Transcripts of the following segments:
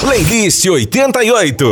Playlist 88.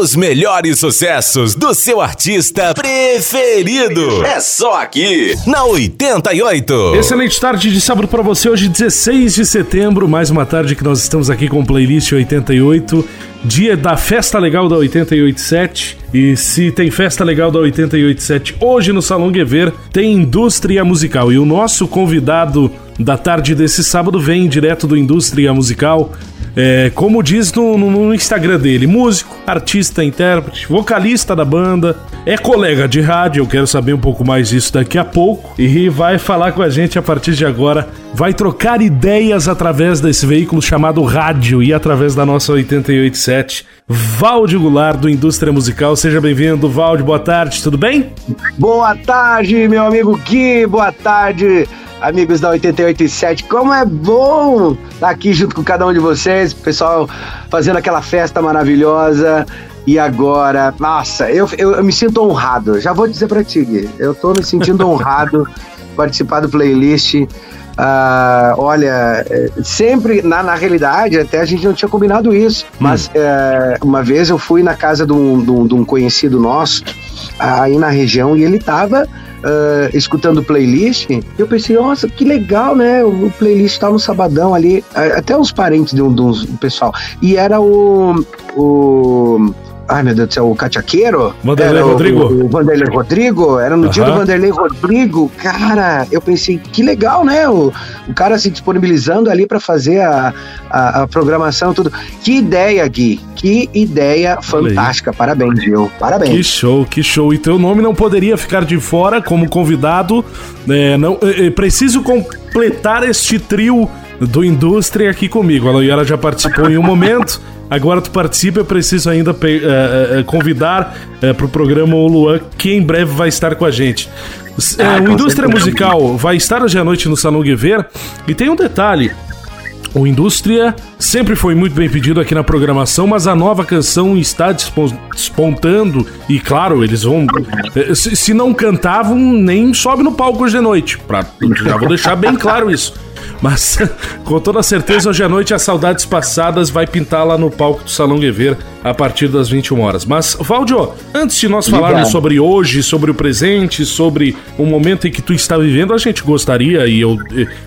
Os melhores sucessos do seu artista preferido. É só aqui, na 88. Excelente tarde de sábado para você, hoje 16 de setembro, mais uma tarde que nós estamos aqui com Playlist 88 dia da festa legal da 887. E se tem festa legal da 887 hoje no Salão Guever, tem indústria musical. E o nosso convidado da tarde desse sábado vem direto do Indústria Musical. É, como diz no, no, no, Instagram dele, músico, artista, intérprete, vocalista da banda, é colega de rádio, eu quero saber um pouco mais disso daqui a pouco, e vai falar com a gente a partir de agora, vai trocar ideias através desse veículo chamado rádio e através da nossa 887. Valde Goulart, do Indústria Musical, seja bem-vindo. Valde, boa tarde, tudo bem? Boa tarde, meu amigo Gui, boa tarde amigos da 887. Como é bom estar aqui junto com cada um de vocês, pessoal fazendo aquela festa maravilhosa. E agora, nossa, eu, eu, eu me sinto honrado. Já vou dizer para ti, Gui, eu tô me sentindo honrado participar do playlist. Uh, olha, é, sempre na, na realidade, até a gente não tinha combinado isso, hum. mas uh, uma vez eu fui na casa de um, de um, de um conhecido nosso aí na região e ele tava uh, escutando playlist, eu pensei, nossa, que legal, né? O playlist tá no sabadão ali, até os parentes de um, de um pessoal. E era o. o Ai, meu Deus do céu, o Cachaqueiro? Vanderlei Rodrigo. O, o, Vanderlei Rodrigo, era no dia do Vanderlei Rodrigo. Cara, eu pensei, que legal, né? O, o cara se disponibilizando ali para fazer a, a, a, programação tudo. Que ideia, Gui. Que ideia fantástica. Parabéns, viu? Parabéns. Que show, que show. E teu nome não poderia ficar de fora como convidado. É, não, é, preciso completar este trio do Indústria aqui comigo. Ela, ela já participou em um momento. Agora tu participa, eu preciso ainda uh, uh, convidar uh, para o programa o Luan, que em breve vai estar com a gente. Ah, o Indústria Musical vai estar hoje à noite no Salão Guever e tem um detalhe. O Indústria sempre foi muito bem pedido aqui na programação, mas a nova canção está despontando e, claro, eles vão. Se não cantavam, nem sobe no palco hoje de noite. Pra, já vou deixar bem claro isso. Mas com toda certeza hoje à noite as saudades passadas vai pintar lá no palco do Salão Guever a partir das 21 horas. Mas Valdio, antes de nós falarmos sobre hoje, sobre o presente, sobre o momento em que tu está vivendo, a gente gostaria e eu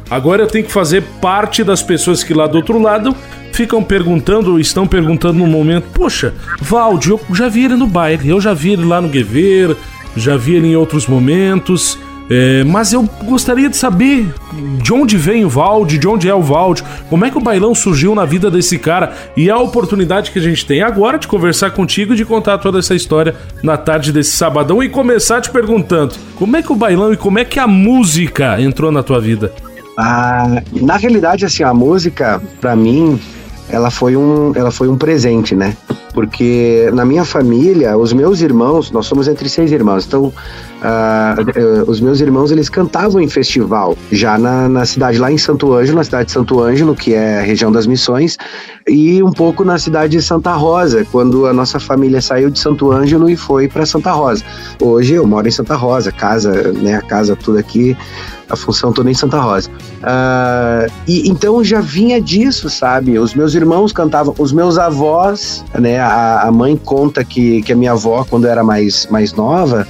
agora eu tenho que fazer parte das pessoas que lá do outro lado ficam perguntando, estão perguntando no momento, poxa, Valdio, eu já vi ele no baile, eu já vi ele lá no Guever, já vi ele em outros momentos. É, mas eu gostaria de saber de onde vem o Valde, de onde é o Valde, como é que o bailão surgiu na vida desse cara e a oportunidade que a gente tem agora de conversar contigo e de contar toda essa história na tarde desse sabadão e começar te perguntando como é que o bailão e como é que a música entrou na tua vida? Ah, na realidade, assim, a música, para mim, ela foi um, ela foi um presente, né? Porque na minha família, os meus irmãos, nós somos entre seis irmãos, então uh, os meus irmãos eles cantavam em festival, já na, na cidade lá em Santo Ângelo, na cidade de Santo Ângelo, que é a região das missões, e um pouco na cidade de Santa Rosa, quando a nossa família saiu de Santo Ângelo e foi para Santa Rosa. Hoje eu moro em Santa Rosa, casa, né, a casa tudo aqui a função toda em Santa Rosa. Uh, e então já vinha disso, sabe? Os meus irmãos cantavam, os meus avós, né? A, a mãe conta que, que a minha avó, quando era mais, mais nova,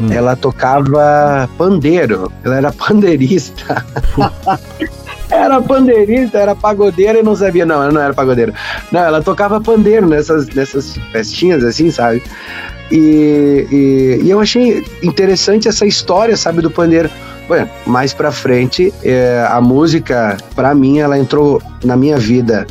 hum. ela tocava pandeiro, ela era pandeirista. era pandeirista, era pagodeira e não sabia. Não, ela não era pagodeira. Não, ela tocava pandeiro nessas, nessas festinhas assim, sabe? E, e, e eu achei interessante essa história, sabe, do pandeiro Mais para frente, é, a música, para mim, ela entrou na minha vida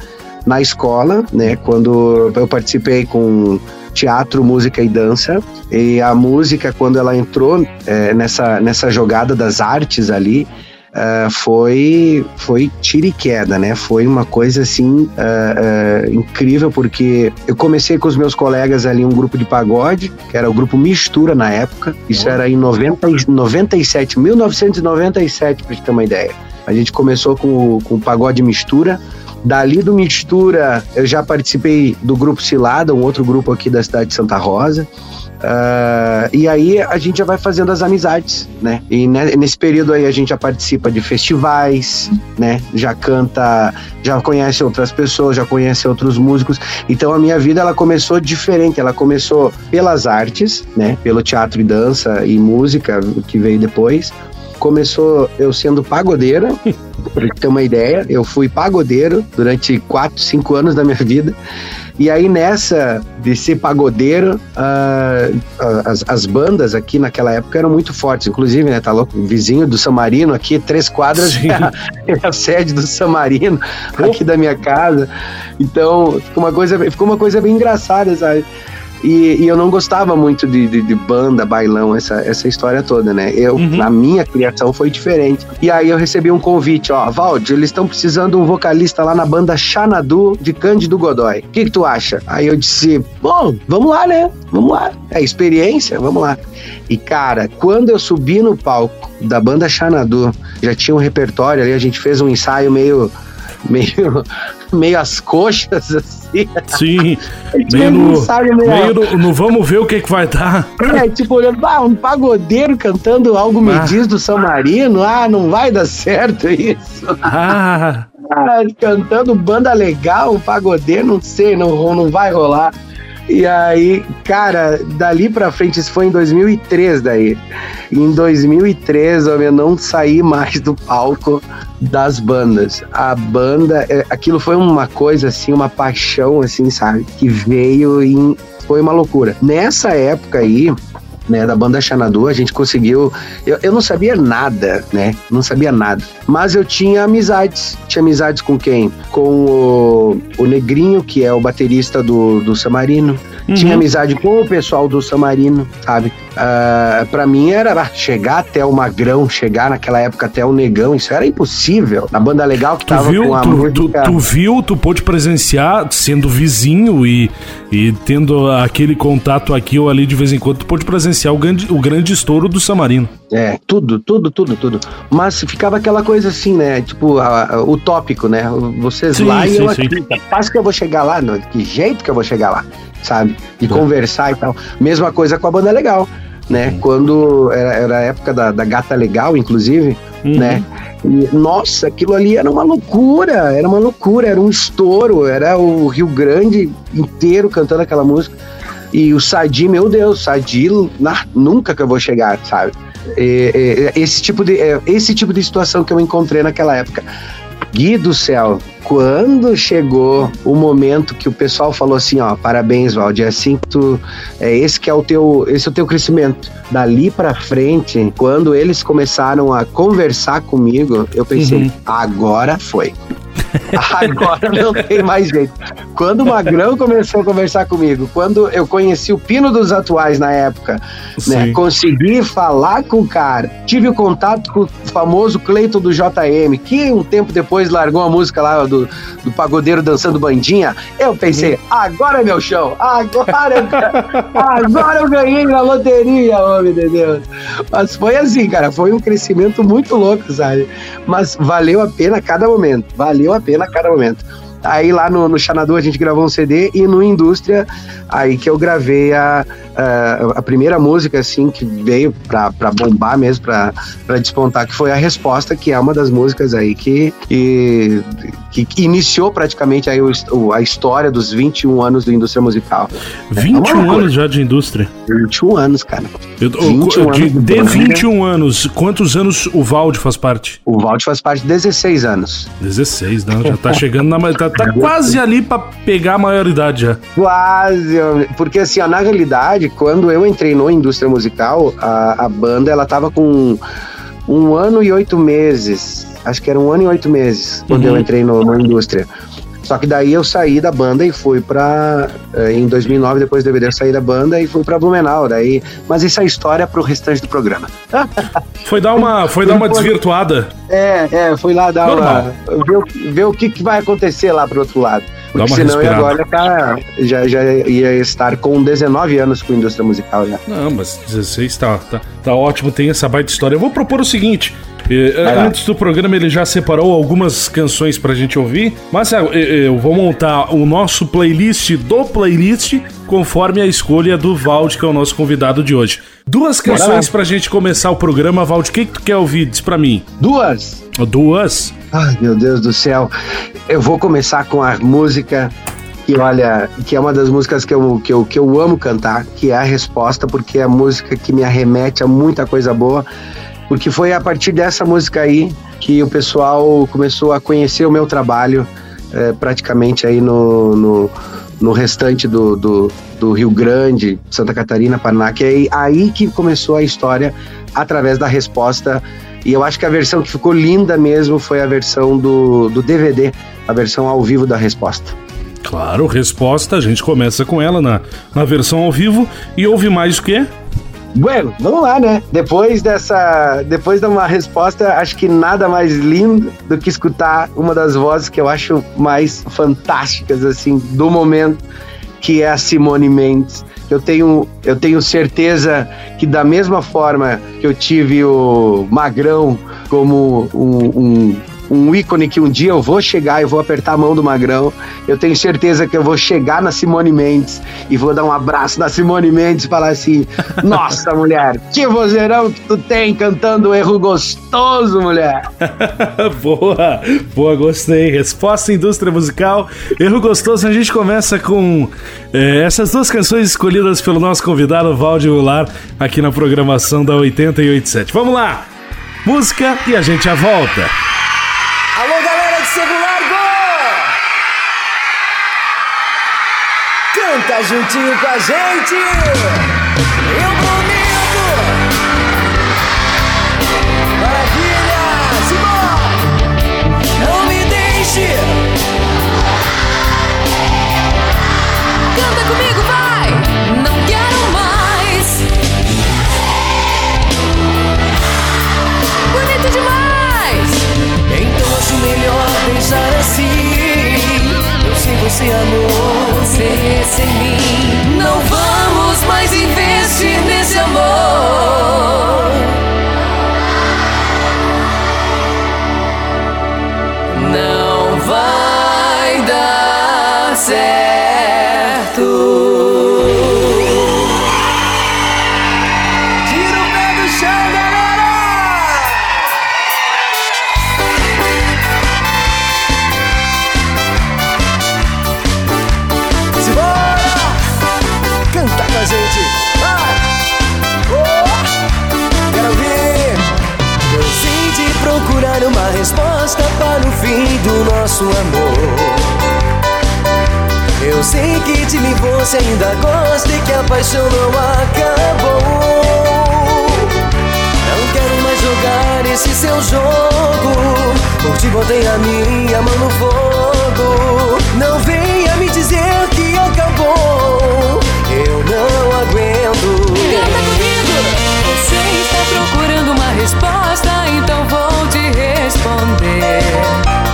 na escola, né? Quando eu participei com teatro, música e dança. E a música, quando ela entrou é, nessa, nessa jogada das artes ali, uh, foi, foi tiro e queda, né? Foi uma coisa assim uh, uh, incrível, porque eu comecei com os meus colegas ali um grupo de pagode, que era o grupo Mistura na época. Isso oh. era em 90, 97, 1997, pra gente ter uma ideia. A gente começou com, com o pagode mistura Dali do Mistura, eu já participei do grupo Cilada, um outro grupo aqui da cidade de Santa Rosa. Uh, e aí a gente já vai fazendo as amizades, né? E nesse período aí a gente já participa de festivais, né? Já canta, já conhece outras pessoas, já conhece outros músicos. Então a minha vida ela começou diferente. Ela começou pelas artes, né? Pelo teatro e dança e música que veio depois. Começou eu sendo pagodeira, para ter uma ideia. Eu fui pagodeiro durante 4, 5 anos da minha vida. E aí nessa de ser pagodeiro, uh, as, as, bandas aqui naquela época eram muito fortes. Inclusive, né, tá louco? Vizinho do Samarino aqui, três quadras é a, é a, sede do Samarino aqui da minha casa. Então, ficou uma coisa, ficou uma coisa bem engraçada, sabe? E, e, eu não gostava muito de, de, de, banda, bailão, essa, essa história toda, né? Eu, uhum. A minha criação foi diferente. E aí eu recebi um convite, ó, Valde, eles estão precisando de um vocalista lá na banda Xanadu de Cândido Godoy. O que, que tu acha? Aí eu disse, bom, vamos lá, né? Vamos lá. É experiência, vamos lá. E cara, quando eu subi no palco da banda Xanadu, já tinha um repertório ali, a gente fez um ensaio meio meio, meio as coxas, assim. Sim, meio, no, meio, meio no, no, vamos ver o que que vai dar. É, tipo, olhando, ah, um pagodeiro cantando algo me ah. diz do São Marino, ah, não vai dar certo isso. Ah. ah cantando banda legal, um pagodeiro, não sei, não, não vai rolar. E aí, cara, dali pra frente, isso foi em 2003 daí. Em 2003, eu não saí mais do palco das bandas. A banda, é, aquilo foi uma coisa assim, uma paixão assim, sabe? Que veio e foi uma loucura. Nessa época aí, né, da banda Xanadu, a gente conseguiu. Eu, eu não sabia nada, né? Não sabia nada. Mas eu tinha amizades. Tinha amizades com quem? Com o, o Negrinho, que é o baterista do, do Samarino. Uhum. Tinha amizade com o pessoal do Samarino, sabe? Uh, para mim era chegar até o Magrão, chegar naquela época até o Negão, isso era impossível. Na banda legal que tu tava viu, com a tu, música... tu, tu, viu, tu pôde presenciar, sendo vizinho e, e tendo aquele contato aqui ou ali de vez em quando, tu pôde presenciar o grande, o grande estouro do Samarino. É, tudo, tudo, tudo, tudo. Mas ficava aquela coisa assim, né? Tipo, a, a, utópico, né? Vocês sim, lá sim, e eu sim. aqui. Faz que eu vou chegar lá, não, que jeito que eu vou chegar lá, sabe? De conversar e tal. Mesma coisa com a banda legal né? Uhum. Quando era, era, a época da, da Gata Legal, inclusive, uhum. né? E, nossa, aquilo ali era uma loucura, era uma loucura, era um estouro, era o Rio Grande inteiro cantando aquela música. E o Sadi, meu Deus, Sadi, nunca que eu vou chegar, sabe? E, e, esse, tipo de, é, esse tipo de situação que eu encontrei naquela época. Gui do céu, quando chegou o momento que o pessoal falou assim, ó, parabéns, Valdir, é assim que tu, é esse que é o teu, esse é o teu crescimento. Dali para frente, quando eles começaram a conversar comigo, eu pensei, uhum. agora foi. Agora não tem mais jeito. Quando o Magrão começou a conversar comigo, quando eu conheci o Pino dos Atuais na época, né, consegui falar com o cara, tive o contato com o famoso Cleiton do JM, que um tempo depois largou a música lá do, do pagodeiro dançando bandinha, eu pensei, uhum. agora é meu show, agora eu, agora eu ganhei na loteria, homem de Deus. Mas foi assim, cara, foi um crescimento muito louco, sabe? Mas valeu a pena cada momento, valeu a pena cada momento. Aí lá no, no Xanadu a gente gravou um CD e no Indústria, aí que eu gravei a, a, a primeira música, assim, que veio pra, pra bombar mesmo, pra, pra despontar, que foi a Resposta, que é uma das músicas aí que, que, que iniciou praticamente aí o, a história dos 21 anos da indústria musical. 21 é anos já de indústria? 21 anos, cara. Eu, 21 de, anos de 21 anos, quantos anos o Valde faz parte? O Valde faz parte de 16 anos. 16, não, já tá chegando na. Tá, tá quase ali pra pegar a maioridade já. Quase, porque assim, ó, na realidade, quando eu entrei no indústria musical, a, a banda ela tava com um ano e oito meses. Acho que era um ano e oito meses quando uhum. eu entrei no, no indústria. Só que daí eu saí da banda e fui pra. Eh, em 2009, depois do DVD, eu saí da banda e fui pra Blumenau. Daí, mas isso é história pro restante do programa. Foi dar uma, foi dar uma desvirtuada. É, é, fui lá dar Normal. uma. Ver, ver o que, que vai acontecer lá pro outro lado. Porque senão respirada. agora tá, já, já ia estar com 19 anos com indústria musical já. Não, mas 16 tá, tá, tá ótimo, tem essa baita história. Eu vou propor o seguinte: antes do programa ele já separou algumas canções pra gente ouvir, mas é, é, eu vou montar o nosso playlist do playlist conforme a escolha do Vald, que é o nosso convidado de hoje. Duas canções pra gente começar o programa, Vald. O que, que tu quer ouvir? Diz pra mim. Duas? Duas? Ai, meu Deus do céu. Eu vou começar com a música que, olha, que é uma das músicas que eu, que, eu, que eu amo cantar, que é a resposta, porque é a música que me arremete a muita coisa boa. Porque foi a partir dessa música aí que o pessoal começou a conhecer o meu trabalho, é, praticamente aí no, no no restante do, do, do, Rio Grande, Santa Catarina, Paraná, que é aí que começou a história através da resposta. E eu acho que a versão que ficou linda mesmo foi a versão do, do DVD, a versão ao vivo da resposta. Claro, resposta, a gente começa com ela na, na versão ao vivo e ouve mais o quê? Bueno, vamos lá, né? Depois dessa, depois de uma resposta, acho que nada mais lindo do que escutar uma das vozes que eu acho mais fantásticas assim do momento, que é a Simone Mendes. Eu tenho, eu tenho certeza que da mesma forma que eu tive o Magrão como um, um um ícone que um dia eu vou chegar e vou apertar a mão do Magrão. Eu tenho certeza que eu vou chegar na Simone Mendes e vou dar um abraço na Simone Mendes e falar assim: Nossa, mulher, que vozeirão que tu tem cantando erro gostoso, mulher. boa, boa, gostei. Resposta indústria musical, erro gostoso. A gente começa com é, essas duas canções escolhidas pelo nosso convidado Valdir Goulart aqui na programação da 887. Vamos lá! Música e a gente já volta. Juntinho com a gente! Você amor, Você sem mim, não vamos mais investir nesse amor. Não vai dar certo. Nosso amor. Eu sei que de mim você ainda gosta e que a paixão não acabou. Não quero mais jogar esse seu jogo. Por ti botei a minha mão no fogo. Não venha me dizer que acabou. Eu não aguento. Canta comigo! Você está procurando uma resposta, então vou te responder.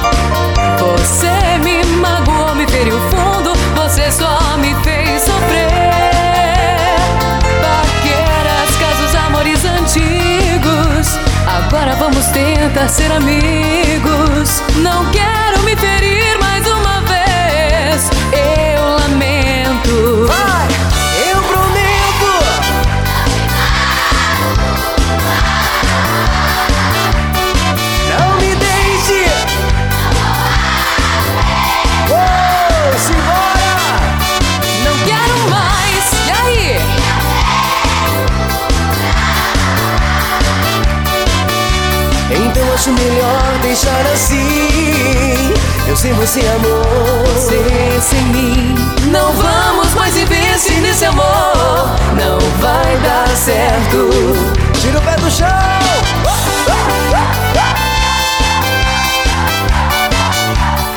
Tentar ser amigos. Não quero me ferir mais uma vez. Acho melhor deixar assim. Eu sei você amor. Você sem mim. Não vamos mais investir nesse amor. Não vai dar certo. Tira o pé do chão.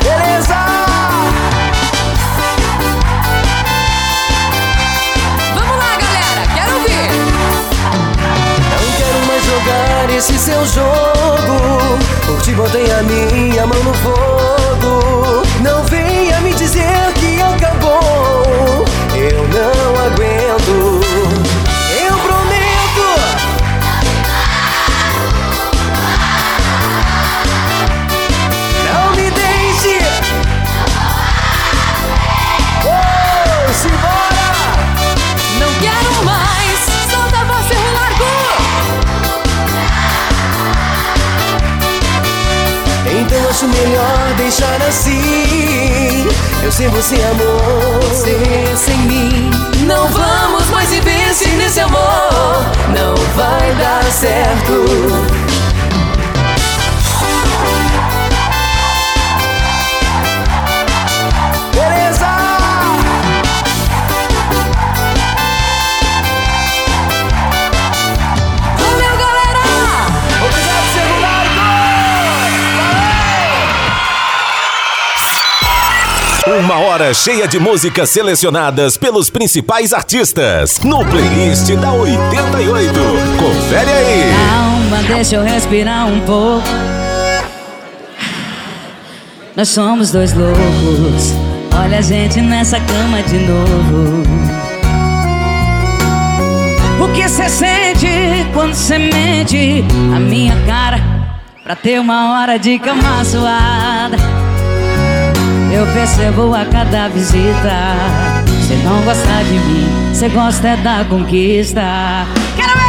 Beleza? Vamos lá, galera. Quero ouvir. Não quero mais jogar esse seu jogo. Botei a minha mão no fogo. Assim. Eu sem você, amor. Você sem mim. Não vamos mais investir nesse amor. Não vai dar certo. Uma hora cheia de músicas selecionadas pelos principais artistas no playlist da 88. Confere aí. Calma, deixa eu respirar um pouco. Nós somos dois loucos. Olha a gente nessa cama de novo. O que você sente quando você mente a minha cara pra ter uma hora de cama suada? Eu percebo a cada visita. Você não gosta de mim, você gosta é da conquista. Quero ver!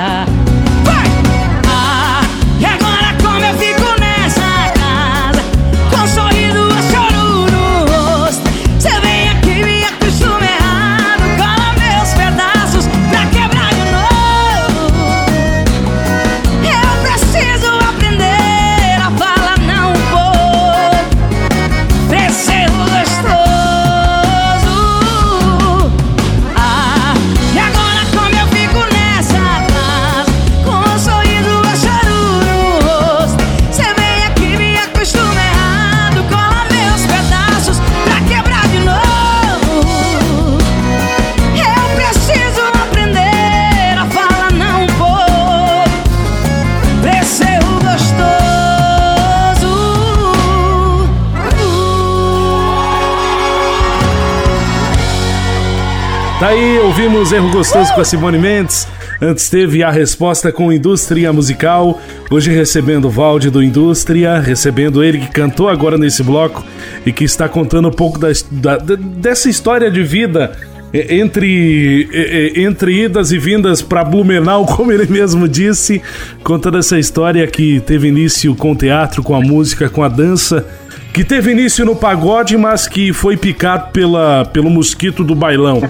Daí ouvimos Erro Gostoso com a Simone Mendes. Antes teve a resposta com Indústria Musical. Hoje recebendo o Valde do Indústria, recebendo ele que cantou agora nesse bloco e que está contando um pouco da, da- de- dessa história de vida entre, entre idas e vindas para Blumenau, como ele mesmo disse, contando essa história que teve início com o teatro, com a música, com a dança que teve início no pagode, mas que foi picado pela, pelo mosquito do bailão.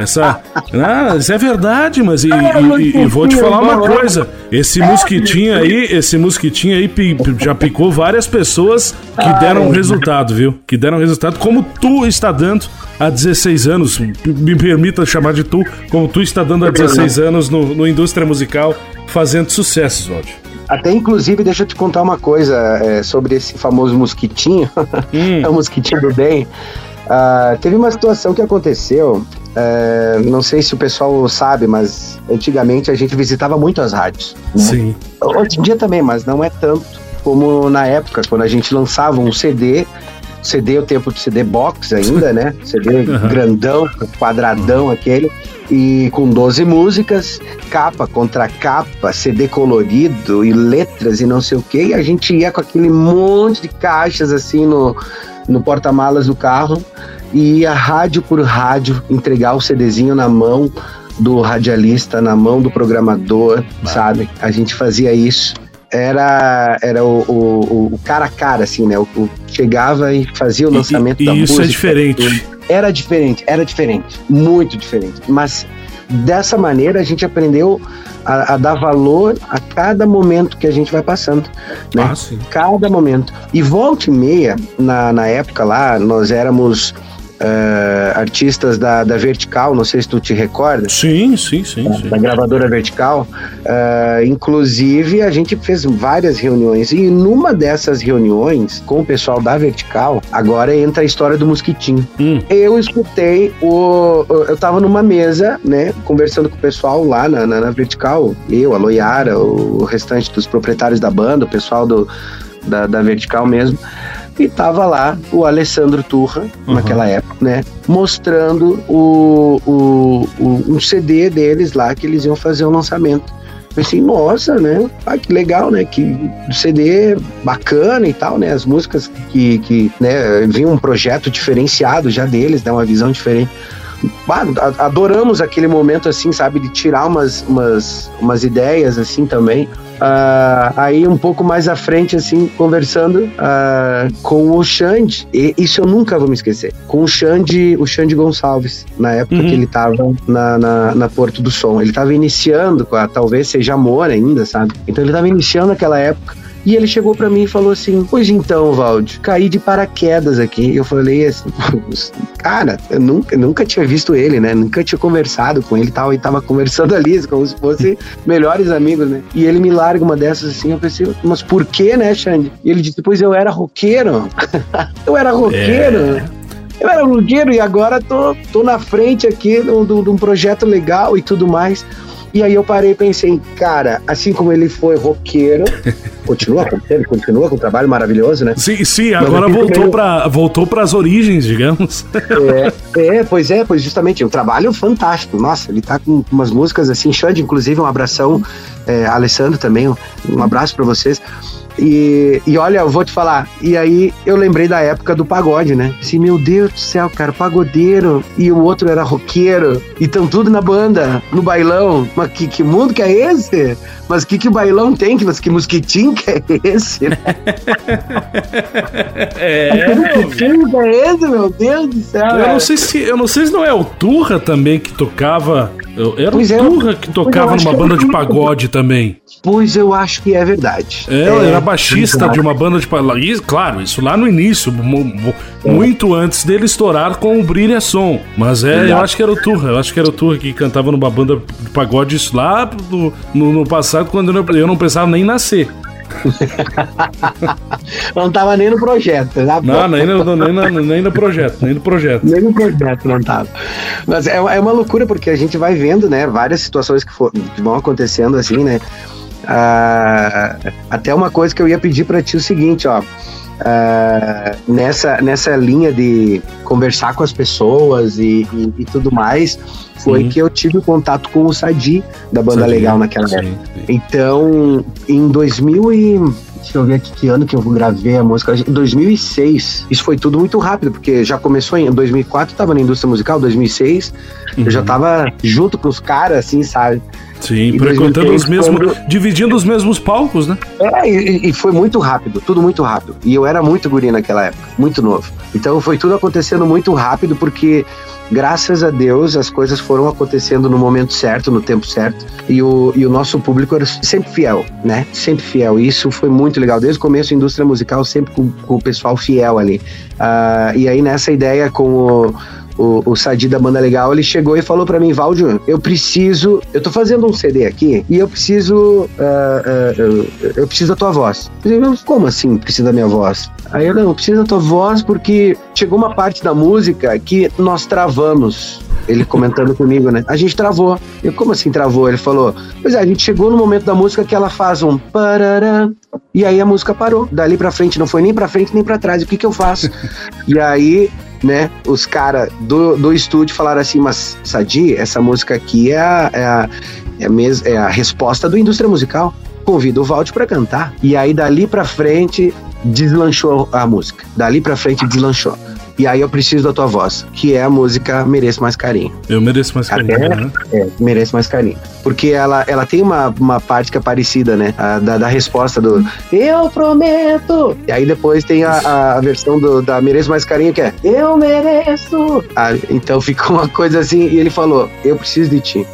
Essa, ah, isso é verdade, mas e, e- e- e vou te falar uma coisa: esse mosquitinho aí, esse mosquitinho aí já picou várias pessoas que deram resultado, viu? Que deram resultado, como tu está dando há 16 anos. Me permita chamar de tu, como tu está dando há 16 anos no, no indústria musical, fazendo sucessos, Valdir. Até inclusive, deixa eu te contar uma coisa é, sobre esse famoso mosquitinho. é o mosquitinho do bem. Ah, teve uma situação que aconteceu. é, não sei se o pessoal sabe, mas antigamente a gente visitava muito as rádios. né? Sim. Hoje em dia também, mas não é tanto como na época, quando a gente lançava um CD. CD, o tempo de CD box ainda, né? CD grandão, quadradão aquele. E com 12 músicas, capa contra capa, CD colorido e letras e não sei o que. E a gente ia com aquele monte de caixas assim no, no porta-malas do carro e ia rádio por rádio entregar o CDzinho na mão do radialista, na mão do programador, sabe? A gente fazia isso. Era, era o, o, o cara a cara, assim, né? O, o chegava e fazia o lançamento e, e da isso música. é diferente. Era diferente, era diferente, muito diferente. Mas dessa maneira a gente aprendeu a, a, dar valor a cada momento que a gente vai passando, né? Ah. Cada momento. E volta e meia, na, na época lá, nós éramos eh, artistas da, da Vertical, não sei se tu te recorda, Sim, sim, sim, sim. da gravadora Vertical. Eh, inclusive, a gente fez várias reuniões. E numa dessas reuniões, com o pessoal da Vertical, agora entra a história do Mosquitinho. Hum. Eu escutei o. Eu tava numa mesa, né, conversando com o pessoal lá na, na, na Vertical, eu, a Loiara, o restante dos proprietários da banda, o pessoal do, da, da Vertical mesmo. E tava lá o Alessandro Turra, Uhum. naquela época, né? Mostrando o, o, o- um CD deles lá que eles iam fazer um lançamento. Pensei, nossa, né? Ah, que legal, né? Que CD bacana e tal, né? As músicas que, que né, vinha um projeto diferenciado já deles, né? Uma visão diferente. Adoramos aquele momento assim, sabe, de tirar umas, umas, umas ideias assim também. Ah, aí um pouco mais à frente, assim, conversando ah, com o Xande, e isso eu nunca vou me esquecer, com o Xande, o Xande Gonçalves, na época Uhum. que ele tava na, na, na Porto do Som. Ele tava iniciando, com a, talvez seja amor ainda, sabe? Então ele tava iniciando naquela época. E ele chegou pra mim e falou assim: Pois então, Valde, caí de paraquedas aqui. Eu falei assim: Cara, eu nunca, nunca tinha visto ele, né? Nunca tinha conversado com ele e tal. E tava conversando ali, como se fossem melhores amigos, né? E ele me larga uma dessas assim. Eu pensei: Mas por que, né, Xande? E ele disse: Pois eu era roqueiro. eu era roqueiro. Eu era roqueiro e agora tô, tô na frente aqui de um projeto legal e tudo mais. E aí eu parei e pensei, cara, assim como ele foi roqueiro, continua roqueiro, continua com um trabalho maravilhoso, né? Sim, sim, agora voltou para voltou as origens, digamos. É, é, pois é, pois justamente, um trabalho fantástico. Nossa, ele tá com umas músicas assim, Xande, inclusive, um abração, é, Alessandro também, um, um abraço pra vocês. E, e olha, eu vou te falar, e aí eu lembrei da época do pagode, né? Assim, meu Deus do céu, cara, pagodeiro, e o outro era roqueiro, e tão tudo na banda, no bailão. Mas que, que mundo que é esse? Mas que que bailão tem? Que, mas que mosquitinho que é esse? É. Que mosquitinho que é esse, meu Deus do céu? Eu não sei se eu não sei se não é o Turra também que tocava. Eu- Era Pois o é, Turra que tocava numa é banda de pagode também. Pois eu acho que é verdade. É, É, era baixista de uma banda de pagode. Claro, isso lá no início, mu- mu- muito antes dele estourar com o Brilha Som. Mas é, eu acho que era o Turra. Eu acho que era o Turra que cantava numa banda de pagode isso lá no, no, passado, quando eu não, eu não pensava nem nascer. Não tava nem no projeto, né? Não, nem no, nem, na- nem no projeto, nem no projeto. Nem no projeto não tava. Mas é, é uma loucura, porque a gente vai vendo, né, várias situações que, for- que vão acontecendo assim, né? Ah, até uma coisa que eu ia pedir pra ti é o seguinte, ó. Ah, nessa, nessa linha de conversar com as pessoas e, e- e tudo mais, foi Sim. que eu tive contato com o Sadi, da Banda Sim, Legal naquela época. sim, sim. Então, em 2000 e... Deixa eu ver aqui que ano que eu gravei a música. Em 2006. Isso foi tudo muito rápido, porque já começou em 2004, tava na indústria musical, 2006. Eu já Uhum. tava junto com os caras, assim, sabe? Sim, frequentando os 2006, mesmos. quando- Dividindo os mesmos palcos, né? É, e, e foi muito rápido, tudo muito rápido. E eu era muito guri naquela época, muito novo. Então foi tudo acontecendo muito rápido, porque graças a Deus as coisas foram acontecendo no momento certo, no tempo certo. E o, e o nosso público era sempre fiel, né? Sempre fiel. E isso foi muito legal. Desde o começo, a indústria musical sempre com, com o pessoal fiel ali. Ah, e aí nessa ideia com o o, o Sadi da Banda Legal, ele chegou e falou pra mim, Valdio, eu preciso, eu tô fazendo um CD aqui e eu preciso, ah, ah, eu, eu preciso da tua voz. Eu falei, como assim precisa da minha voz? Aí eu, não, preciso da tua voz porque chegou uma parte da música que nós travamos. Ele comentando comigo, né? A gente travou. Eu, como assim travou? Ele falou, pois é, a gente chegou no momento da música que ela faz um parará, e aí a música parou. Dali pra frente, não foi nem pra frente nem pra trás. O que que eu faço? e aí né? Os caras do, do estúdio falaram assim, mas Sadi, essa música aqui é a, é a, é a, mes- é a resposta do indústria musical. Convida o Valde pra cantar. E aí, dali pra frente, deslanchou a música. Dali pra frente, deslanchou. E aí eu preciso da tua voz, que é a música Mereço Mais Carinho. Eu mereço mais carinho, Até- né? É, merece mais carinho. Porque ela, ela tem uma, uma parte que é parecida, né? A da, da resposta do Eu prometo! E aí depois tem a, a versão do, da Mereço Mais Carinho, que é Eu mereço! Ah, então fica uma coisa assim, e ele falou, eu preciso de ti.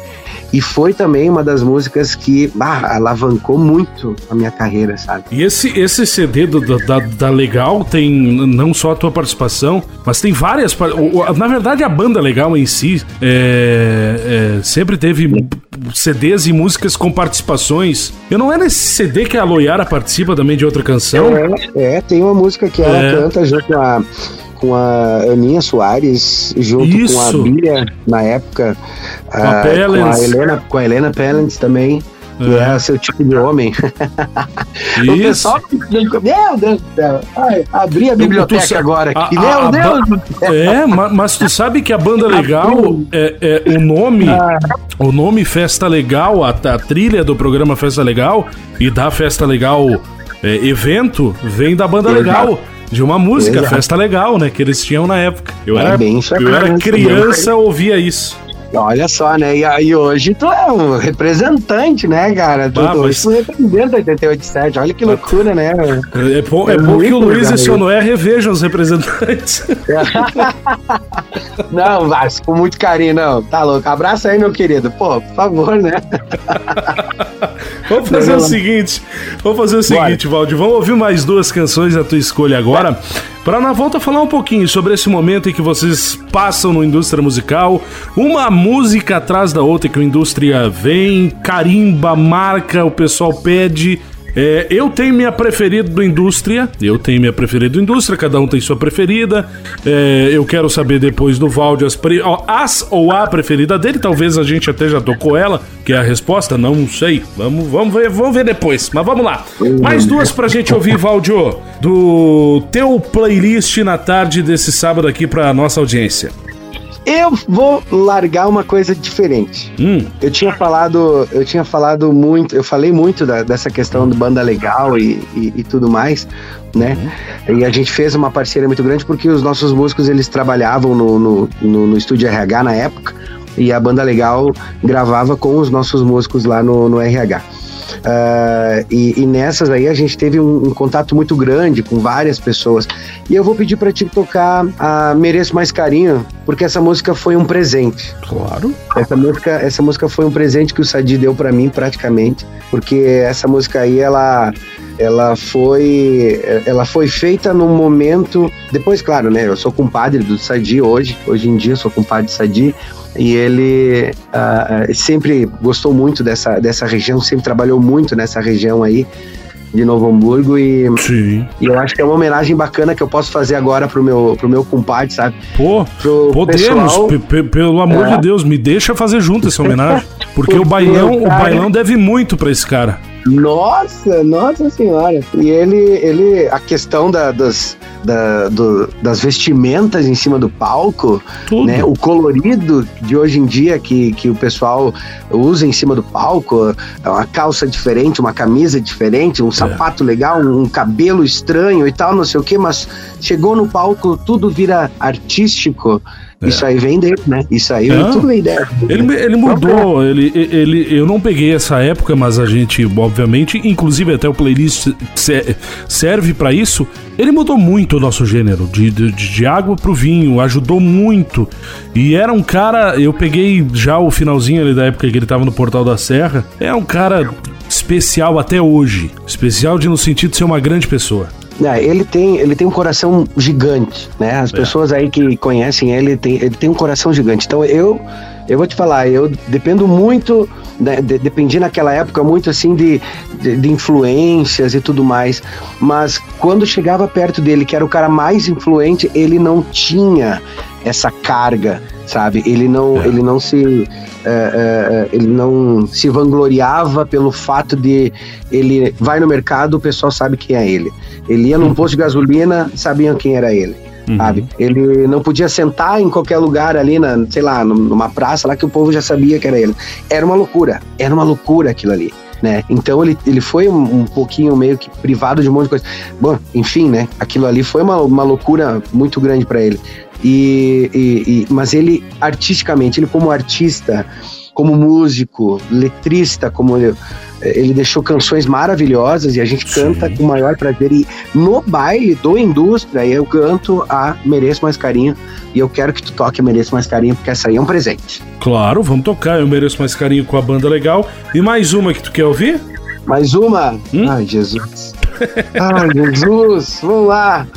E foi também uma das músicas que ah, alavancou muito a minha carreira, sabe? E esse, esse CD do- da, da Legal tem não só a tua participação, mas tem várias. Na verdade, a banda Legal em si é, é, sempre teve CDs e músicas com participações. Eu não é nesse CD que a Loiara participa também de outra canção? É, é, tem uma música que ela É. canta junto a, com a Aninha Soares, junto com Isso. a Bíblia, na época. Com a ah, Pellens. Com a Helena, com a Helena Pellens também. Que É. é seu tipo de homem. O Isso. pessoal, meu Deus do céu. Ai, abri a biblioteca agora a- aqui. a- meu a Deus ba- do céu. É, ma- mas tu sabe que a banda legal é, é o nome, o nome Festa Legal, a, a trilha do programa Festa Legal e da Festa Legal é, evento vem da banda legal. De uma música, Exato. Festa Legal, né? Que eles tinham na época. Eu era, bem eu era criança, ouvia isso. Olha só, né? E aí hoje tu é um representante, né, cara? Tu, Ah, tu, mas- tu representa 88.7. Olha que loucura, né? É, bom, é É bom que o Luiz e o seu Noé revejam os representantes. Não, Vasco, com muito carinho, não. Tá louco. Abraça aí, meu querido. Pô, por favor, né? Vamos fazer o seguinte, vamos fazer o seguinte, Valdir, vamos ouvir mais duas canções da tua escolha agora, para na volta falar um pouquinho sobre esse momento em que vocês passam no indústria musical, uma música atrás da outra que a indústria vem, carimba, marca, o pessoal pede. É, eu tenho minha preferida do indústria, eu tenho minha preferida do indústria, cada um tem sua preferida. É, eu quero saber depois do Valde as, as ou a preferida dele, talvez a gente até já tocou ela, que é a resposta, não sei. Vamos, vamos ver, vamos ver depois. Mas vamos lá. Mais duas pra gente ouvir, Valdio, do teu playlist na tarde desse sábado aqui pra nossa audiência. Eu vou largar uma coisa diferente. Hum, Eu tinha falado, eu tinha falado muito, eu falei muito da- dessa questão do banda legal e, e, e tudo mais, né? E a gente fez uma parceria muito grande porque os nossos músicos eles trabalhavam no, no, no, no estúdio RH na época e a banda legal gravava com os nossos músicos lá no, no RH. Ah, e, e nessas aí a gente teve um, um contato muito grande com várias pessoas. E eu vou pedir pra ti tocar a Mereço Mais Carinho, porque essa música foi um presente. claro. Essa música, essa música foi um presente que o Sadi deu pra mim praticamente, porque essa música aí ela ela foi ela foi feita num momento, depois claro, né, eu sou compadre do Sadi hoje, hoje em dia eu sou compadre do Sadi e ele ah, sempre gostou muito dessa dessa região, sempre trabalhou muito nessa região aí de Novo Hamburgo e, Sim. e eu acho que é uma homenagem bacana que eu posso fazer agora pro meu pro meu compadre, sabe? Pô, Pro podemos, pelo amor É. de Deus, me deixa fazer junto essa homenagem. Porque o bailão, o bailão deve muito pra esse cara. Nossa, nossa senhora. E ele, ele a questão da, das, da- do- das vestimentas em cima do palco, Tudo. né? O colorido de hoje em dia que, que o pessoal usa em cima do palco, uma calça diferente, uma camisa diferente, um sapato legal, um, um cabelo estranho e tal, não sei o que, mas chegou no palco, tudo vira artístico. Isso aí vem dele, né? Isso aí Não. tudo vem dele. Ele, ele mudou, ele, ele, eu não peguei essa época, mas a gente, obviamente, inclusive até o playlist se- serve pra isso. Ele mudou muito o nosso gênero, de, de, de água pro vinho, ajudou muito. E era um cara, eu peguei já o finalzinho ali da época que ele tava no Portal da Serra. É um cara especial até hoje. Especial de no sentido de ser uma grande pessoa. É, ele tem, ele tem um coração gigante, né? As pessoas aí que conhecem ele, tem, ele tem um coração gigante. Então eu, eu vou te falar, eu dependo muito, né, de- dependi naquela época muito assim de, de, de influências e tudo mais. Mas quando chegava perto dele, que era o cara mais influente, ele não tinha essa carga, sabe? Ele não, É. ele não se é, é, é, ele não se vangloriava pelo fato de ele vai no mercado, o pessoal sabe quem é ele. Ele ia num posto de gasolina, sabiam quem era ele. Sabe? Ele não podia sentar em qualquer lugar ali, na, sei lá, numa praça lá que o povo já sabia que era ele. Era uma loucura, era uma loucura aquilo ali. Né? Então ele, ele foi um, um pouquinho meio que privado de um monte de coisa. Bom, enfim, né? Aquilo ali foi uma, uma loucura muito grande para ele. E, e, e, mas ele artisticamente, ele como artista, como músico, letrista, como ele, ele deixou canções maravilhosas e a gente Sim. canta com o maior prazer. E no baile do Indústria, eu canto a Mereço Mais Carinho e eu quero que tu toque Mereço Mais Carinho, porque essa aí é um presente. Claro, vamos tocar. Eu mereço mais carinho com a banda legal. E mais uma que tu quer ouvir? Mais uma? Hum? Ai, Jesus. Ai, Jesus. Vamos lá.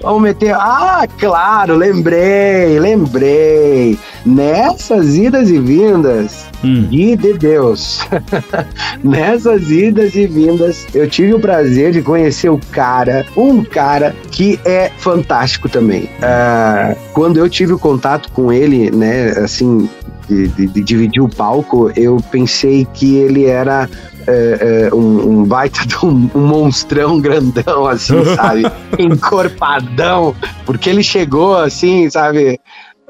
Vamos meter. Ah, claro, lembrei, lembrei. Nessas idas e vindas, Hum. e de Deus. Nessas idas e vindas, eu tive o prazer de conhecer o cara, um cara que é fantástico também. Ah, quando eu tive o contato com ele, né, assim, de, de- de dividir o palco, eu pensei que ele era é, é, um, um baita de um, um monstrão grandão, assim, sabe? Encorpadão, porque ele chegou assim, sabe?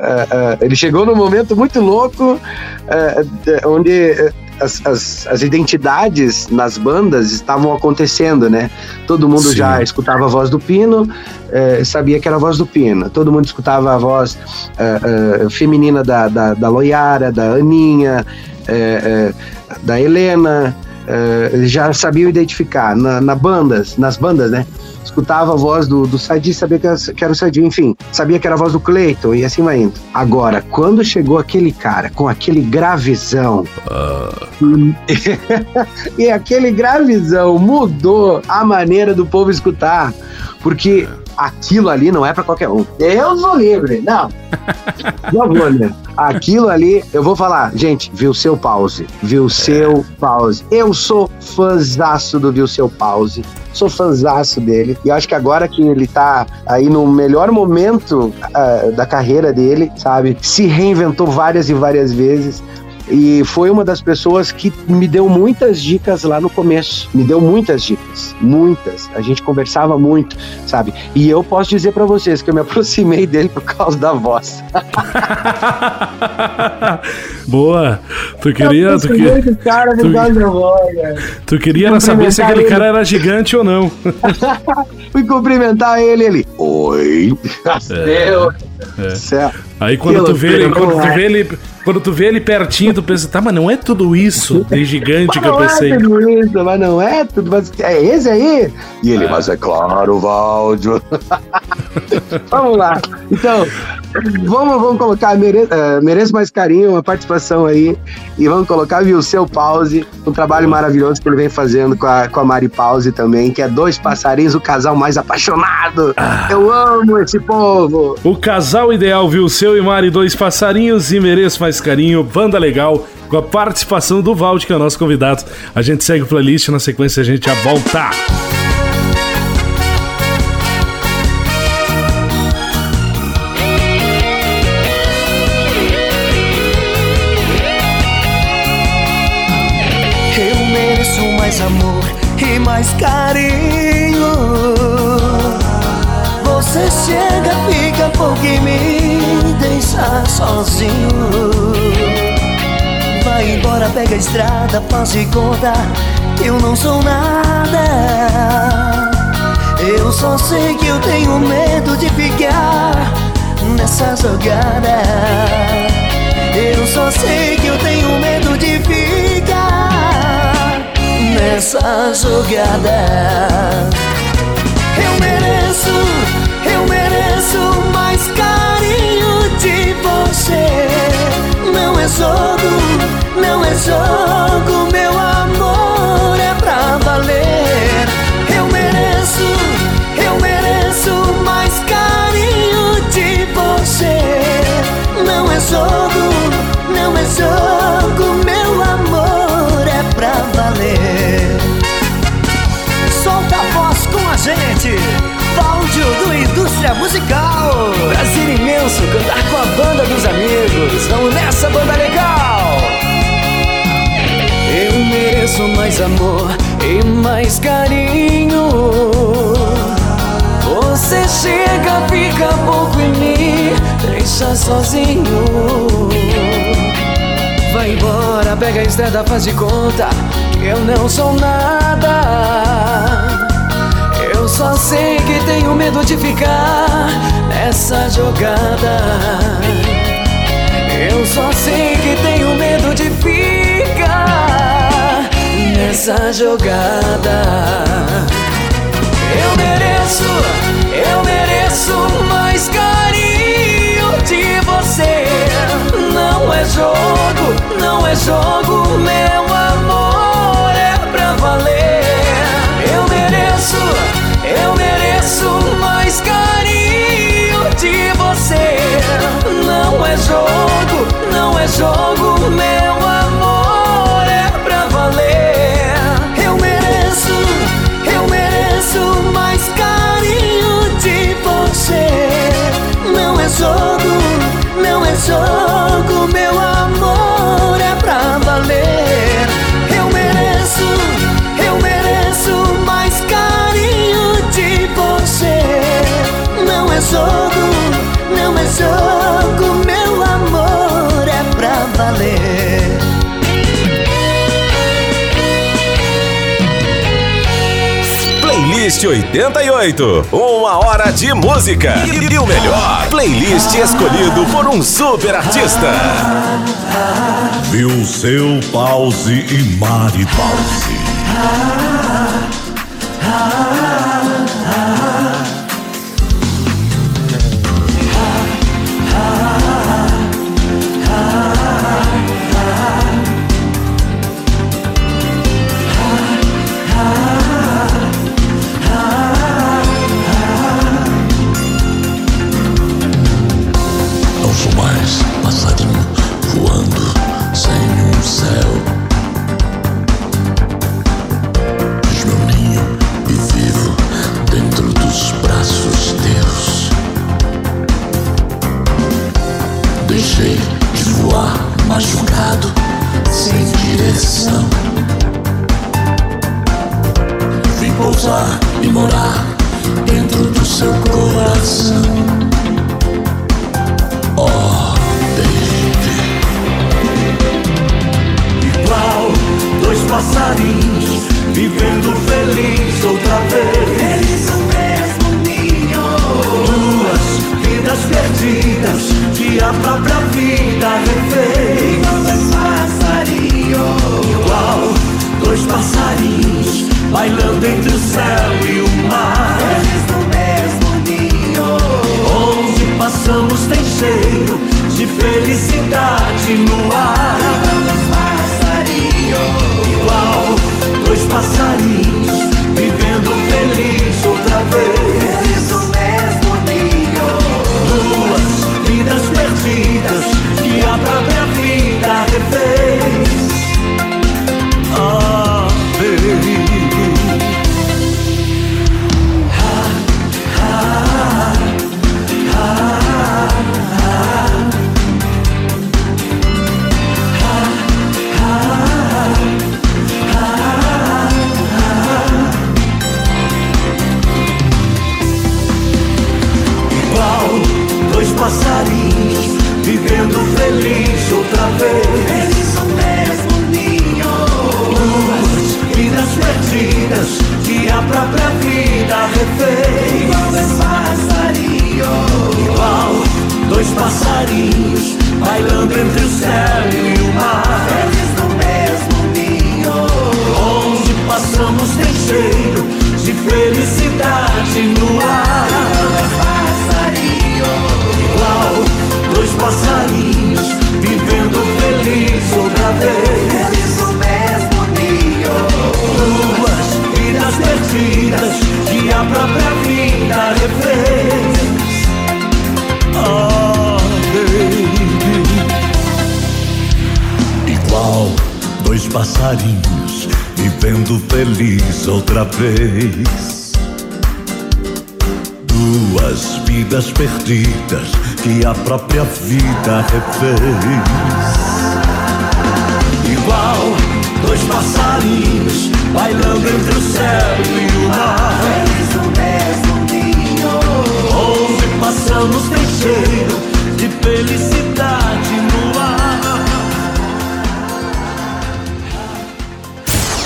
É, é, ele chegou num momento muito louco, é, de- onde as, as, as identidades nas bandas estavam acontecendo, né? Todo mundo Sim. já escutava a voz do Pino, é, sabia que era a voz do Pino. Todo mundo escutava a voz feminina da, da, da Loiara, da Aninha, da Helena. Eles já sabiam identificar na, na bandas, nas bandas, né? Escutava a voz do, do Sadi, sabia que era, o Sadi, enfim, sabia que era a voz do Cleiton e assim vai indo. Agora, quando chegou aquele cara com aquele gravizão, e aquele gravizão mudou a maneira do povo escutar, porque aquilo ali não é pra qualquer um. Deus o livre, não. Não vou, né? Aquilo ali, eu vou falar, gente, viu seu pause, viu seu pause. Eu sou fãzaço do viu seu pause. Sou fãzaço dele. E acho que agora que ele tá aí no melhor momento ah, da carreira dele, sabe? Se reinventou várias e várias vezes. E foi uma das pessoas que me deu muitas dicas lá no começo. Me deu muitas dicas, muitas. A gente conversava muito, sabe? E eu posso dizer pra vocês que eu me aproximei dele por causa da voz. Boa. Tu queria, tu, que- cara por causa da voz, tu queria era saber se aquele cara era gigante ou não. Fui cumprimentar ele, ele. Oi. Meu É. céu. Aí quando tu, vê ele, quando, tu não é? vê ele, quando tu vê ele pertinho, tu pensa, tá, mas não é tudo isso de gigante que eu não pensei. é tudo isso, mas não é tudo. Mas é esse aí? E ele, mas é claro, Valdio. vamos lá. Então, vamos, vamos colocar mere, eh, Mereço Mais Carinho, uma participação aí. E vamos colocar viu, o seu Pause, um trabalho maravilhoso que ele vem fazendo com a, com a Mari Pause também, que é dois passarinhos, o casal mais apaixonado. Eu amo esse povo. O casal ideal viu seu e Mari, dois passarinhos e mereço mais carinho, banda legal, com a participação do Valde, que é o nosso convidado. A gente segue o playlist, na sequência a gente já volta. Mais carinho. Você chega, fica pouco e me deixa sozinho. Vai embora, pega a estrada, faz de conta que eu não sou nada. Eu só sei que eu tenho medo de ficar nessa jogada. Eu só sei que eu tenho medo de ficar nessa jogada. Eu mereço, eu mereço mais carinho de você. Não é jogo, não é jogo, meu amor é pra valer. Eu mereço, eu mereço mais carinho de você. Não é jogo, não é jogo, meu pra valer. Solta a voz com a gente, Cláudio do Indústria Musical. Prazer imenso cantar com a banda dos amigos. Vamos nessa, banda legal! Eu mereço mais amor e mais carinho. Você chega, fica pouco em mim, deixa sozinho. Vai embora, pega a estrada, faz de conta Eu não sou nada. Eu só sei que tenho medo de ficar Nessa jogada. Eu só sei que tenho medo de ficar Nessa jogada. Eu mereço, jogo, não é jogo, meu amor é pra valer. Eu mereço, eu mereço mais carinho de você. Não é jogo, não é jogo, meu amor é pra valer. Eu mereço, eu mereço mais carinho de você. Não é jogo, não é jogo, meu amor valer Eu mereço, eu mereço mais carinho de você Não é jogo, não é jogo, meu amor é pra valer Playlist 88. Uma hora de música. E, e o melhor. Playlist escolhido por um super artista. Viu seu pause e Mari Pause. Vez. Duas vidas perdidas que a própria vida refez. Igual dois passarinhos bailando entre o céu e o mar. Eles no mesmo ninho. Onde passamos tem cheiro de felicidade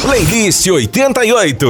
Playlist 88.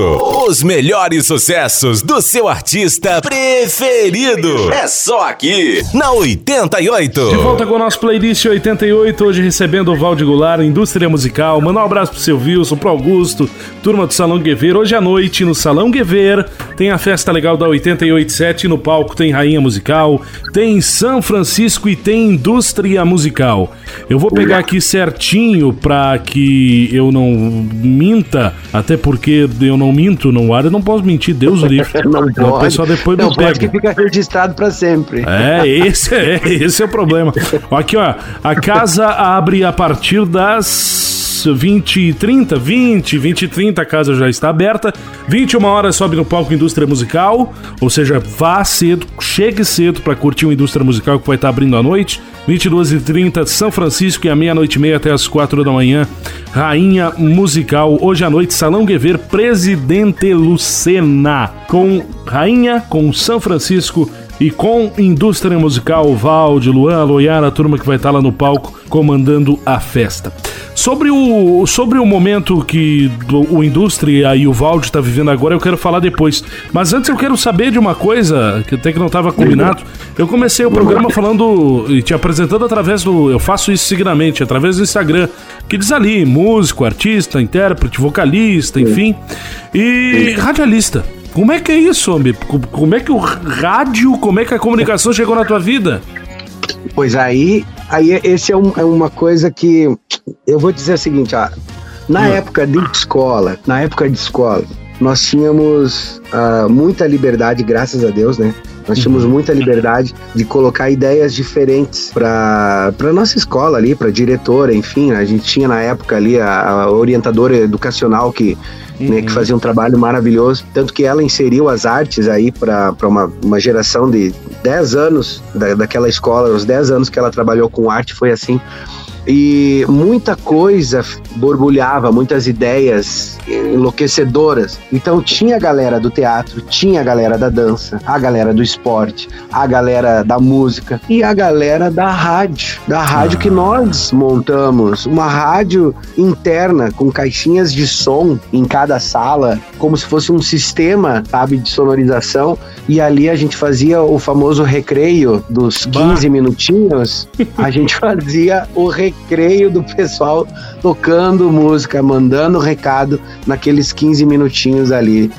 Os melhores sucessos do seu artista preferido. É só aqui, na 88. De volta com o nosso playlist 88, hoje recebendo o Valde Goulart, Indústria Musical. Manda um abraço pro seu Wilson, pro Augusto, turma do Salão Guever. Hoje à noite, no Salão Guever, tem a festa legal da 887. No palco tem Rainha Musical, tem São Francisco e tem Indústria Musical. Eu vou pegar aqui certinho pra que eu não minta, até porque eu não minto no ar, eu não posso mentir, Deus o livre. Não O pode. pessoal depois não me pega. que fica registrado pra sempre. É, esse é, esse é o problema. Aqui, ó, a casa abre a partir das 20 e 30, 20, 20 e 30, a casa já está aberta. 21 horas sobe no palco Indústria Musical, ou seja, vá cedo, chegue cedo para curtir o Indústria Musical que vai estar abrindo à noite. 22 e 30, São Francisco e à meia-noite e meia até as 4 da manhã, Rainha Musical. Hoje à noite, Salão Guever, Presidente Lucena, com Rainha, com São Francisco e com Indústria Musical, Valde, Luan, Loiara, a turma que vai estar lá no palco comandando a festa. Sobre o, sobre o momento que o, o Indústria e o Valde está vivendo agora, eu quero falar depois. Mas antes eu quero saber de uma coisa que até que não estava combinado. Eu comecei o programa falando e te apresentando através do. Eu faço isso seguidamente, através do Instagram. Que diz ali, músico, artista, intérprete, vocalista, enfim. E radialista. Como é que é isso, homem? Como é que o rádio, como é que a comunicação chegou na tua vida? Pois aí, aí esse é, um- é uma coisa que eu vou dizer o seguinte, ó, na época de escola, na época de escola, nós tínhamos ah, muita liberdade, graças a Deus, né? Nós tínhamos muita liberdade de colocar ideias diferentes para para nossa escola ali, para diretora, enfim, a gente tinha na época ali a, a orientadora educacional que né, que fazia um trabalho maravilhoso. Tanto que ela inseriu as artes aí para uma, uma geração de 10 anos da, daquela escola, os 10 anos que ela trabalhou com arte foi assim. E muita coisa borbulhava, muitas ideias enlouquecedoras. Então tinha a galera do teatro, tinha a galera da dança, a galera do esporte, a galera da música e a galera da rádio. Da rádio que nós montamos. Uma rádio interna com caixinhas de som em cada sala, como se fosse um sistema, sabe, de sonorização. E ali a gente fazia o famoso recreio dos 15 minutinhos. A gente fazia o recreio do pessoal tocando música, mandando recado naqueles 15 minutinhos ali.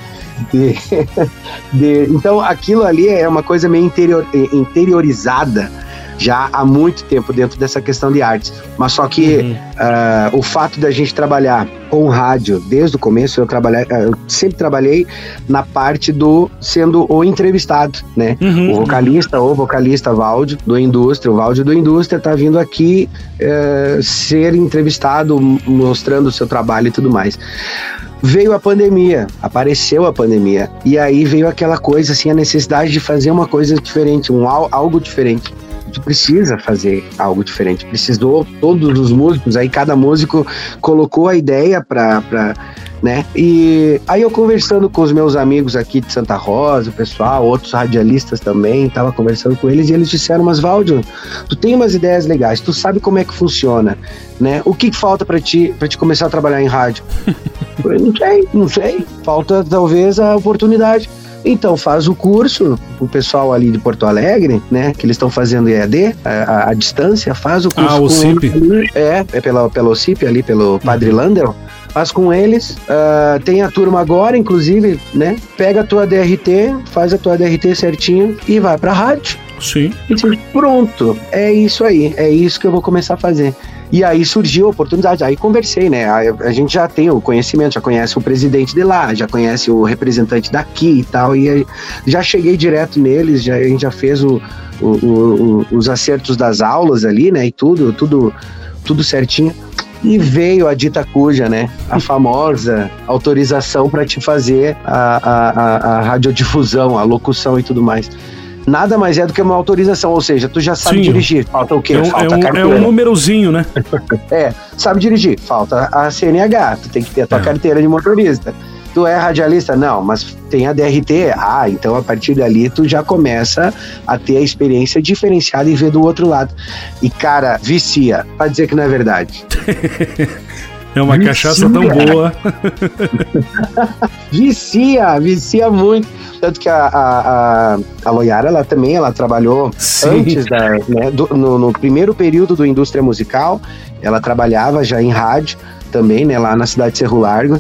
De- de- então aquilo ali é uma coisa meio interior- interiorizada já há muito tempo dentro dessa questão de artes. Mas só que ah, o fato da gente trabalhar com rádio desde o começo, eu trabalhei, ah, eu sempre trabalhei na parte do sendo o entrevistado, né? Uhum. O vocalista ou vocalista Valde do Indústria, o Valde do Indústria tá vindo aqui eh, ser entrevistado, mostrando o seu trabalho e tudo mais. Veio a pandemia, apareceu a pandemia, e aí veio aquela coisa, assim, a necessidade de fazer uma coisa diferente, um al- algo diferente. Precisa fazer algo diferente. Precisou todos os músicos, aí cada músico colocou a ideia pra né? E aí eu conversando com os meus amigos aqui de Santa Rosa, o pessoal, outros radialistas também, tava conversando com eles e eles disseram, mas Valdio, tu tem umas ideias legais, tu sabe como é que funciona, né? O que falta pra ti, para te começar a trabalhar em rádio? Eu não sei, não sei, falta talvez a oportunidade. Então faz o curso, o pessoal ali de Porto Alegre, né, que eles estão fazendo EAD, a, a, a distância, faz o curso Ah, o CIP. É, é pela, pela OCIP ali, pelo Padre Landel. Faz com eles, ah, tem a turma agora, inclusive, né? Pega a tua DRT, faz a tua DRT certinho e vai pra rádio. Sim. E diz, pronto, é isso aí, é isso que eu vou começar a fazer. E aí surgiu a oportunidade, aí conversei, né? A, a gente já tem o conhecimento, já conhece o presidente de lá, já conhece o representante daqui e tal, e aí já cheguei direto neles, já, a gente já fez o, o- o- os acertos das aulas ali, né? E tudo, tudo, tudo certinho. E veio a dita cuja, né? A famosa autorização para te fazer a, a, a, a radiodifusão, a locução e tudo mais. Nada mais é do que uma autorização, ou seja, tu já sabe Sim. dirigir. Falta o quê? É um, Falta é a um, é carteira. um númerozinho, né? É, sabe dirigir. Falta a CNH, tu tem que ter a tua É. carteira de motorista. Tu é radialista? Não, mas tem a DRT. Ah, então a partir dali tu já começa a ter a experiência diferenciada e ver do outro lado. E cara, vicia, pra dizer que não é verdade. É uma Vicia. cachaça tão boa. Vicia, vicia muito. Tanto que a, a, a, a Loyara, ela também ela trabalhou Sim. antes da. né, do- no, no primeiro período do indústria musical, ela trabalhava já em rádio também, né, lá na cidade de Cerro Largo.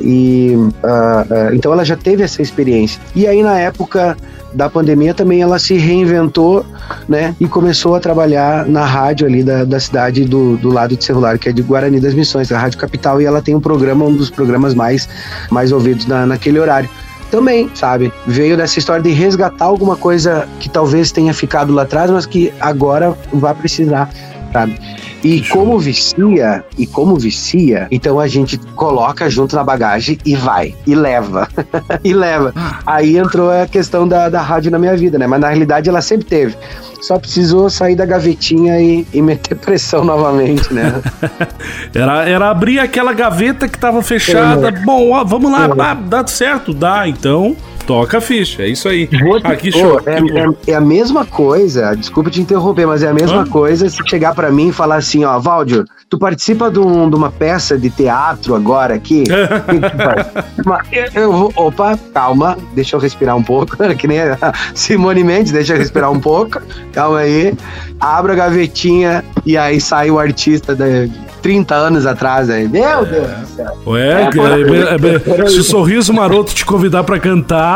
E ah, ah, então ela já teve essa experiência. E aí, na época da pandemia, também ela se reinventou, né, e começou a trabalhar na rádio ali da, da cidade do, do lado de Cerro Largo, que é de Guarani das Missões, a Rádio Capital, e ela tem um programa, um dos programas mais, mais ouvidos na, naquele horário também, sabe? Veio dessa história de resgatar alguma coisa que talvez tenha ficado lá atrás, mas que agora vai precisar, sabe? E como vicia, e como vicia, então a gente coloca junto na bagagem e vai, e leva, e leva. Aí entrou a questão da, da rádio na minha vida, né? Mas na realidade ela sempre teve. Só precisou sair da gavetinha e, e meter pressão novamente, né? Era, era abrir aquela gaveta que tava fechada. Bom, ó, vamos lá, É. ah, dá certo? Dá, então toca a ficha, é isso aí. Ah, Pô, show. é, é- é a mesma coisa, desculpa te interromper, mas é a mesma Hã? coisa se chegar pra mim e falar assim, ó, Valdio, tu participa de, um- de uma peça de teatro agora aqui? Eu, vou, opa, calma, deixa eu respirar um pouco, que nem a Simone Mendes, deixa eu respirar um pouco, calma aí, abra a gavetinha e aí sai o artista de 30 anos atrás aí, meu Deus do céu. Ué, É, é, é, se o sorriso maroto te convidar pra cantar,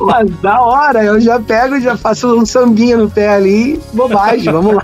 Mas da hora, eu já pego, já faço um sambinha no pé ali, bobagem, vamos lá.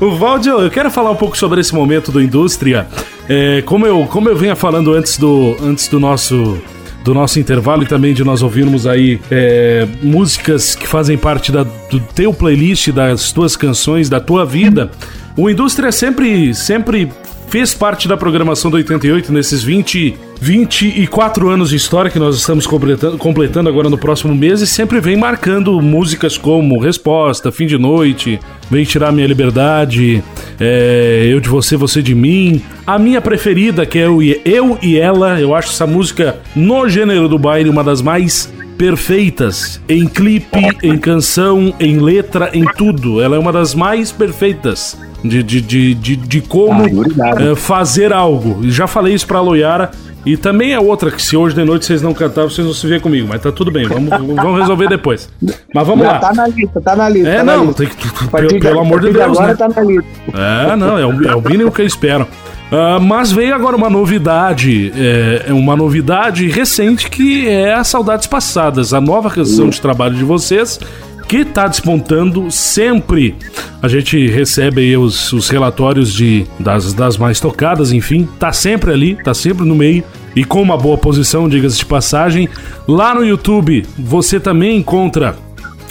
O Valdio, eu quero falar um pouco sobre esse momento do indústria. É, como, eu, como eu venha falando antes do, antes do nosso do nosso intervalo e também de nós ouvirmos aí é, músicas que fazem parte da, do teu playlist, das tuas canções, da tua vida. O Indústria sempre, sempre fez parte da programação do 88 nesses 20, 24 anos de história que nós estamos completando, completando agora no próximo mês e sempre vem marcando músicas como Resposta, Fim de Noite, Vem Tirar Minha Liberdade, é, Eu de Você, Você de Mim. A minha preferida, que é eu e, eu e Ela, eu acho essa música no gênero do baile uma das mais perfeitas em clipe, em canção, em letra, em tudo. Ela é uma das mais perfeitas de, de, de, de, de como Ah, é, fazer algo. E Já falei isso pra Loiara. E também é outra que se hoje de noite vocês não cantarem, vocês vão se ver comigo. Mas tá tudo bem, vamos, vamos resolver depois. Mas vamos lá. tá na lista, tá na lista. É, tá não, lista. tem que, A pelo, amor de a Deus, agora né? tá na lista. É, não, é o, é o mínimo que eu espero. Ah, mas veio agora uma novidade, é, é uma novidade recente que é as Saudades Passadas, a nova canção de trabalho de vocês, que tá despontando sempre. A gente recebe os, os relatórios de, das, das mais tocadas, enfim, tá sempre ali, tá sempre no meio. E com uma boa posição, diga-se de passagem. Lá no YouTube você também encontra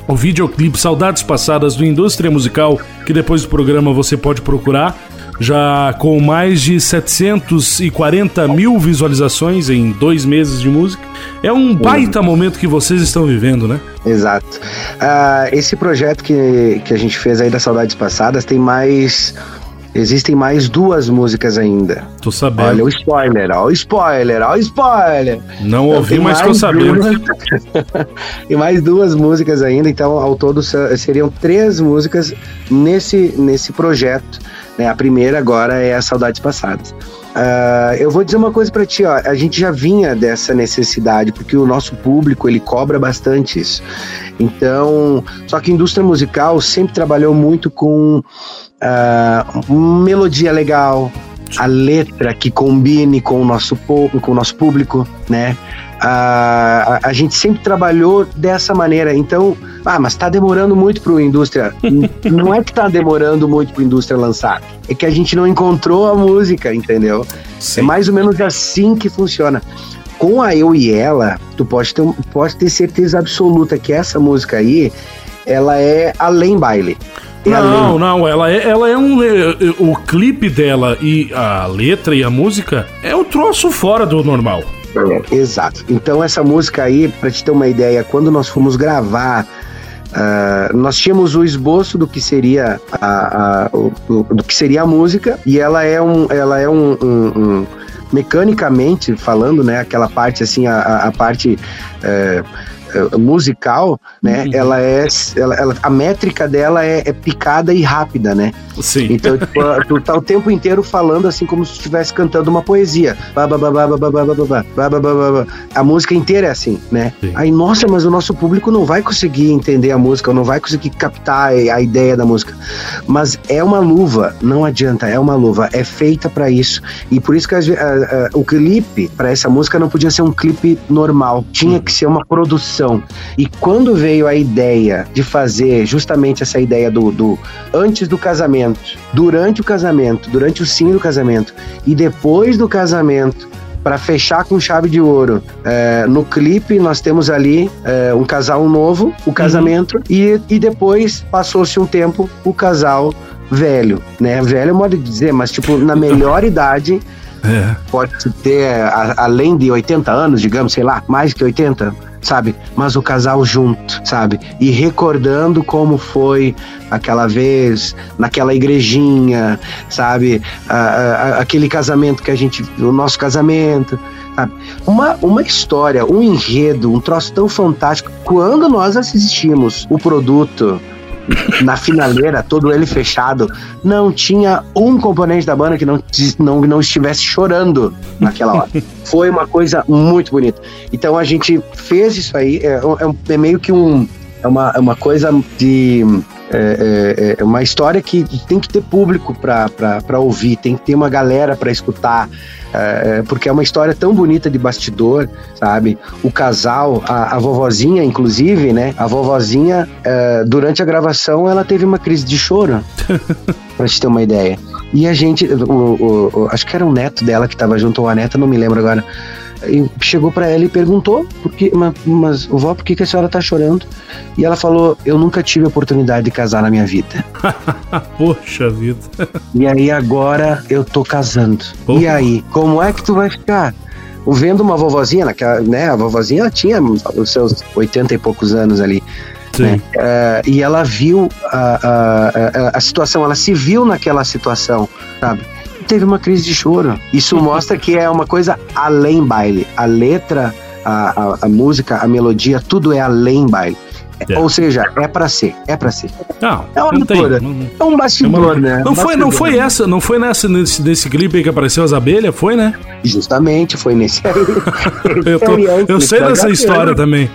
o videoclipe Saudades Passadas do Indústria Musical, que depois do programa você pode procurar, já com mais de 740 mil visualizações em dois meses de música. É um baita momento que vocês estão vivendo, né? Exato. Ah, esse projeto que, que a gente fez aí das Saudades Passadas tem mais. Existem mais duas músicas ainda. Tô sabendo. Olha o spoiler, ó, o spoiler, ó, o spoiler. Não Então, ouvi, mas tô sabendo. duas- e mais duas músicas ainda, então ao todo se- seriam três músicas nesse, nesse projeto. Né? A primeira agora é as Saudades Passadas. Ah, eu vou dizer uma coisa pra ti, ó, a gente já vinha dessa necessidade, porque o nosso público ele cobra bastante isso. Então, só que a indústria musical sempre trabalhou muito com ah, melodia legal, a letra que combine com o nosso, com o nosso público, né? A, a, a gente sempre trabalhou dessa maneira. Então, ah, mas tá demorando muito pro indústria. N- não é que tá demorando muito pro indústria lançar, é que a gente não encontrou a música, entendeu? Sim. É mais ou menos assim que funciona. Com a Eu e Ela, tu pode ter, pode ter certeza absoluta que essa música aí, ela é além baile. É Não, além. não, ela é, ela é um. é, é, o clipe dela e a letra e a música é um troço fora do normal. Exato. Então essa música aí, pra te ter uma ideia, quando nós fomos gravar, ah, nós tínhamos o esboço do que seria a, a- o- do que seria a música e ela é um, ela é um, um- um- mecanicamente falando, né? Aquela parte assim, a, a- parte é, musical, né? Uhum. Ela é. Ela, ela, a métrica dela é, é, picada e rápida, né? Sim. Então, tipo, tu tá o tempo inteiro falando assim como se estivesse cantando uma poesia. A música inteira é assim, né? Sim. Aí, nossa, mas o nosso público não vai conseguir entender a música, ou não vai conseguir captar a ideia da música. Mas é uma luva, não adianta, é uma luva, é feita para isso. E por isso que a, a, a, o clipe para essa música não podia ser um clipe normal, tinha que ser uma produção e quando veio a ideia de fazer justamente essa ideia do, do antes do casamento, durante o casamento, durante o sim do casamento e depois do casamento, para fechar com chave de ouro. É, no clipe nós temos ali é, um casal novo, o casamento, e, e depois passou-se um tempo o casal velho, né? Velho é modo de dizer, mas tipo, na melhor idade, É. pode ter a- além de 80 anos, digamos, sei lá, mais que 80, sabe? Mas o casal junto, sabe? E recordando como foi aquela vez, naquela igrejinha, sabe? A- a- aquele casamento que a gente, o nosso casamento, sabe? Uma, uma história, um enredo, um troço tão fantástico. Quando nós assistimos o produto na finaleira, todo ele fechado, não tinha um componente da banda que não, não, não estivesse chorando naquela hora. Foi uma coisa muito bonita. Então a gente fez isso aí, é, é é meio que um. É uma, é uma coisa de. É, é- é uma história que tem que ter público para ouvir, tem que ter uma galera para escutar, é, porque é uma história tão bonita de bastidor, sabe? O casal, a, a vovozinha, inclusive, né? A vovozinha, é, durante a gravação, ela teve uma crise de choro, pra gente ter uma ideia. E a gente, o, o- o- acho que era um neto dela que tava junto, ou a neta, não me lembro agora. E chegou pra ela e perguntou, por que, mas, mas vó, por que, que a senhora tá chorando? E ela falou: Eu nunca tive a oportunidade de casar na minha vida. Poxa vida. E aí agora eu tô casando. Porra. E aí, como é que tu vai ficar? Vendo uma vovozinha, naquela, né? A vovozinha tinha os seus 80 e poucos anos ali. Sim. É, e ela viu a, a, a, a situação, ela se viu naquela situação, sabe? Teve uma crise de choro. Isso mostra que é uma coisa além baile. A letra, a, a, a música, a melodia, tudo é além baile. É. Ou seja, é pra ser, é pra ser. Não, É uma não tem. loucura. não- É um bastidor, né? Não foi, não foi essa, não foi nessa nesse, nesse clipe aí que apareceu as abelhas, foi, né? Justamente, foi nesse. Eu, tô- eu sei dessa história também.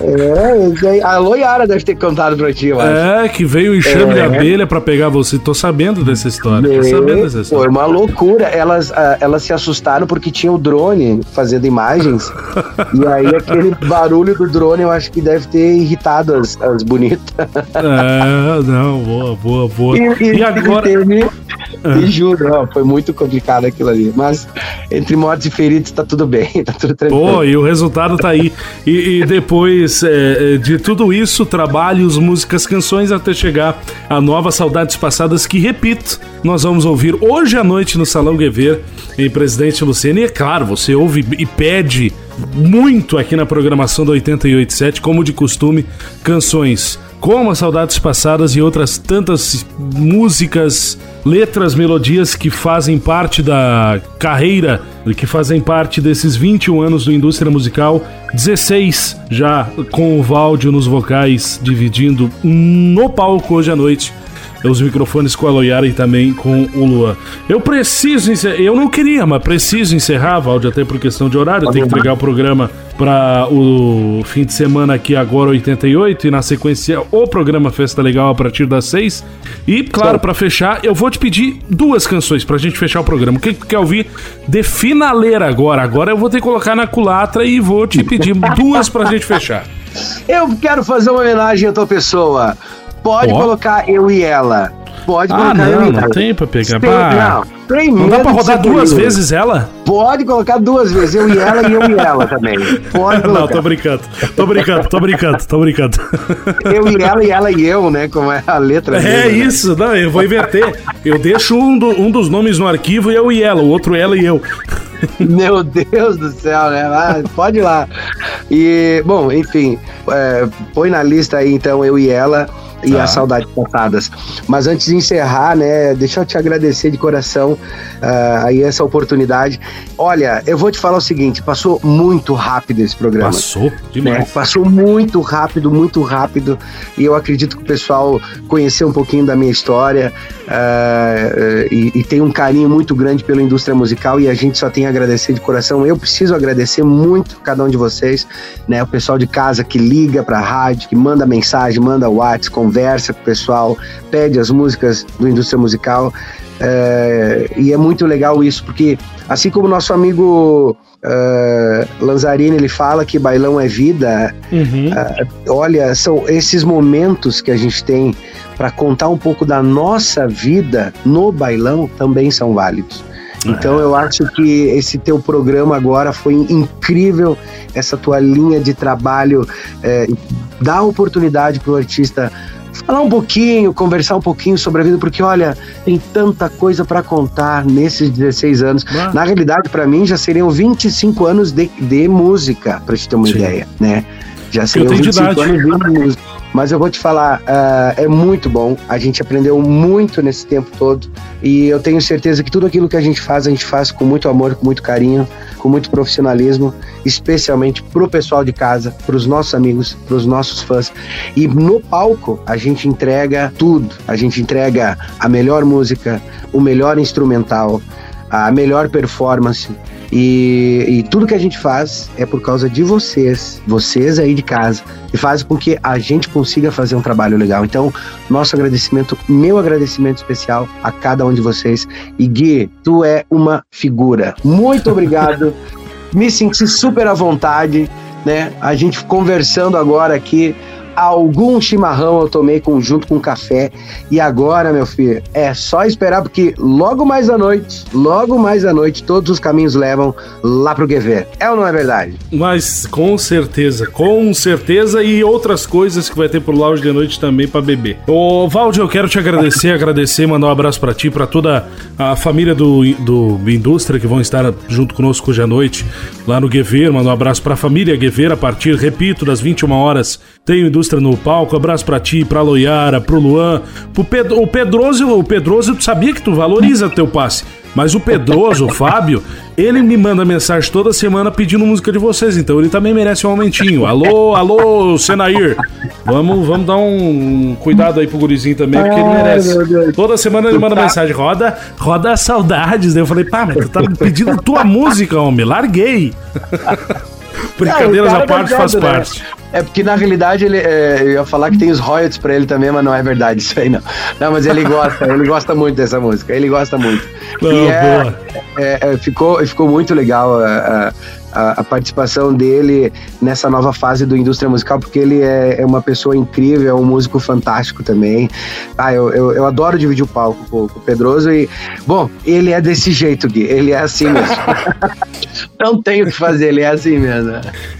É, a Loiara deve ter contado pra ti, eu acho. É, que veio o enxame de É. abelha pra pegar você. Tô sabendo dessa história. Tô sabendo dessa Foi história. uma loucura. Elas, ah, elas se assustaram porque tinha o drone fazendo imagens. e aí aquele barulho do drone eu acho que deve ter irritado as, as bonitas. É, não, boa, boa, boa. E agora. teve- E juro, não, foi muito complicado aquilo ali. Mas entre mortos e feridos tá tudo bem, tá tudo tranquilo. Pô, e o resultado tá aí. E, e depois é, é, de tudo isso, trabalhos, músicas, canções, até chegar a nova Saudades Passadas, que, repito, nós vamos ouvir hoje à noite no Salão Guever, em Presidente Luciano. E é claro, você ouve e pede muito aqui na programação do 887, como de costume, canções como as Saudades Passadas e outras tantas músicas, letras, melodias que fazem parte da carreira, que fazem parte desses 21 anos do Indústria Musical, 16 já com o Valdio nos vocais, dividindo no palco hoje à noite os microfones com a Loiara e também com o Luan. Eu preciso encerrar, eu não queria, mas preciso encerrar, Valdir, até por questão de horário, tenho que entregar o programa para o fim de semana aqui agora 88 e na sequência o programa Festa Legal a partir das 6. E claro, para fechar, eu vou te pedir duas canções pra gente fechar o programa. O que que tu quer ouvir de finaleira agora? Agora eu vou ter que colocar na culatra e vou te pedir duas pra gente fechar. Eu quero fazer uma homenagem à tua pessoa. Pode Ó. colocar eu e ela. Pode Ah, colocar eu não, e não ela. tem pra pegar. Tem, não, Não dá pra rodar duas vezes ela? Pode colocar duas vezes, eu e ela e eu e ela também. Pode Não, colocar. tô brincando. Tô brincando, tô brincando, tô brincando. Eu e ela e ela e eu, né? Como é a letra. É dele, né? isso, não, eu vou inverter. Eu deixo um, do- um dos nomes no arquivo e eu e ela, o outro ela e eu. Meu Deus do céu, né? Ah, pode ir lá. E, bom, enfim, é, põe na lista aí então eu e ela e Tá. as saudades passadas. Mas antes de encerrar, né, deixa eu te agradecer de coração ah, aí essa oportunidade. Olha, eu vou te falar o seguinte, passou muito rápido esse programa. Passou né? demais. Passou muito rápido, muito rápido. E eu acredito que o pessoal conheceu um pouquinho da minha história ah, e, e tem um carinho muito grande pela indústria musical e a gente só tem a agradecer de coração. Eu preciso agradecer muito cada um de vocês, né? O pessoal de casa que liga pra rádio, que manda mensagem, manda WhatsApp, conversa com o pessoal, pede as músicas do indústria musical. É, e é muito legal isso, porque assim como nosso amigo uh, Lanzarini ele fala que bailão é vida, Uhum. olha, são esses momentos que a gente tem para contar um pouco da nossa vida no bailão também são válidos. Então eu acho que esse teu programa agora foi incrível, essa tua linha de trabalho é, dá oportunidade para o artista falar um pouquinho, conversar um pouquinho sobre a vida, porque olha, tem tanta coisa para contar nesses 16 anos. Na realidade, para mim já seriam 25 anos de, de música, para te ter uma Sim. ideia, né? Já seriam tenho de 25 idade. anos de música. Mas eu vou te falar, ah, é muito bom. A gente aprendeu muito nesse tempo todo. E eu tenho certeza que tudo aquilo que a gente faz, a gente faz com muito amor, com muito carinho, com muito profissionalismo, especialmente pro pessoal de casa, pros nossos amigos, pros nossos fãs. E no palco, a gente entrega tudo. A gente entrega a melhor música, o melhor instrumental, a melhor performance. E, e tudo que a gente faz é por causa de vocês, vocês aí de casa, que fazem com que a gente consiga fazer um trabalho legal. Então, nosso agradecimento, meu agradecimento especial a cada um de vocês. E Gui, tu é uma figura. Muito obrigado. Me senti super à vontade, né? A gente conversando agora aqui. Algum chimarrão eu tomei com, junto com café. E agora, meu filho, é só esperar, porque logo mais à noite, logo mais à noite, todos os caminhos levam lá pro Guever. É ou não é verdade? Mas com certeza, com certeza e outras coisas que vai ter pro lounge de noite também pra beber. Ô, Valdi, eu quero te agradecer, agradecer, mandar um abraço pra ti, pra toda a família do, do Indústria que vão estar junto conosco hoje à noite lá no Guever. Mandar um abraço pra família Guever a partir, repito, das 21 horas. Tem o Indústria no palco. Abraço pra ti, pra Loiara, pro Luan, pro Pedro, o Pedroso, o Pedroso, tu sabia que tu valoriza teu passe. Mas o Pedroso, o Fábio, ele me manda mensagem toda semana pedindo música de vocês, então ele também merece um aumentinho. Alô, alô, Senair. Vamos, vamos dar um cuidado aí pro gurizinho também, porque ele merece. Toda semana ele manda mensagem, roda, roda saudades. Daí eu falei, pá, mas tu tá pedindo tua música, homem, larguei. Brincadeiras Ah, à cara parte é faz né? parte. É porque na realidade ele, é, eu ia falar que tem os royalties pra ele também, mas não é verdade isso aí não. Não, mas ele gosta, ele gosta muito dessa música, ele gosta muito. Não, e é, boa. é, é, ficou, ficou muito legal a, a, a participação dele nessa nova fase do indústria musical, porque ele é, é uma pessoa incrível, é um músico fantástico também. Ah, eu, eu, eu adoro dividir o palco com, com o Pedroso e, bom, ele é desse jeito, Gui, ele é assim mesmo. não tem o que fazer, ele é assim mesmo.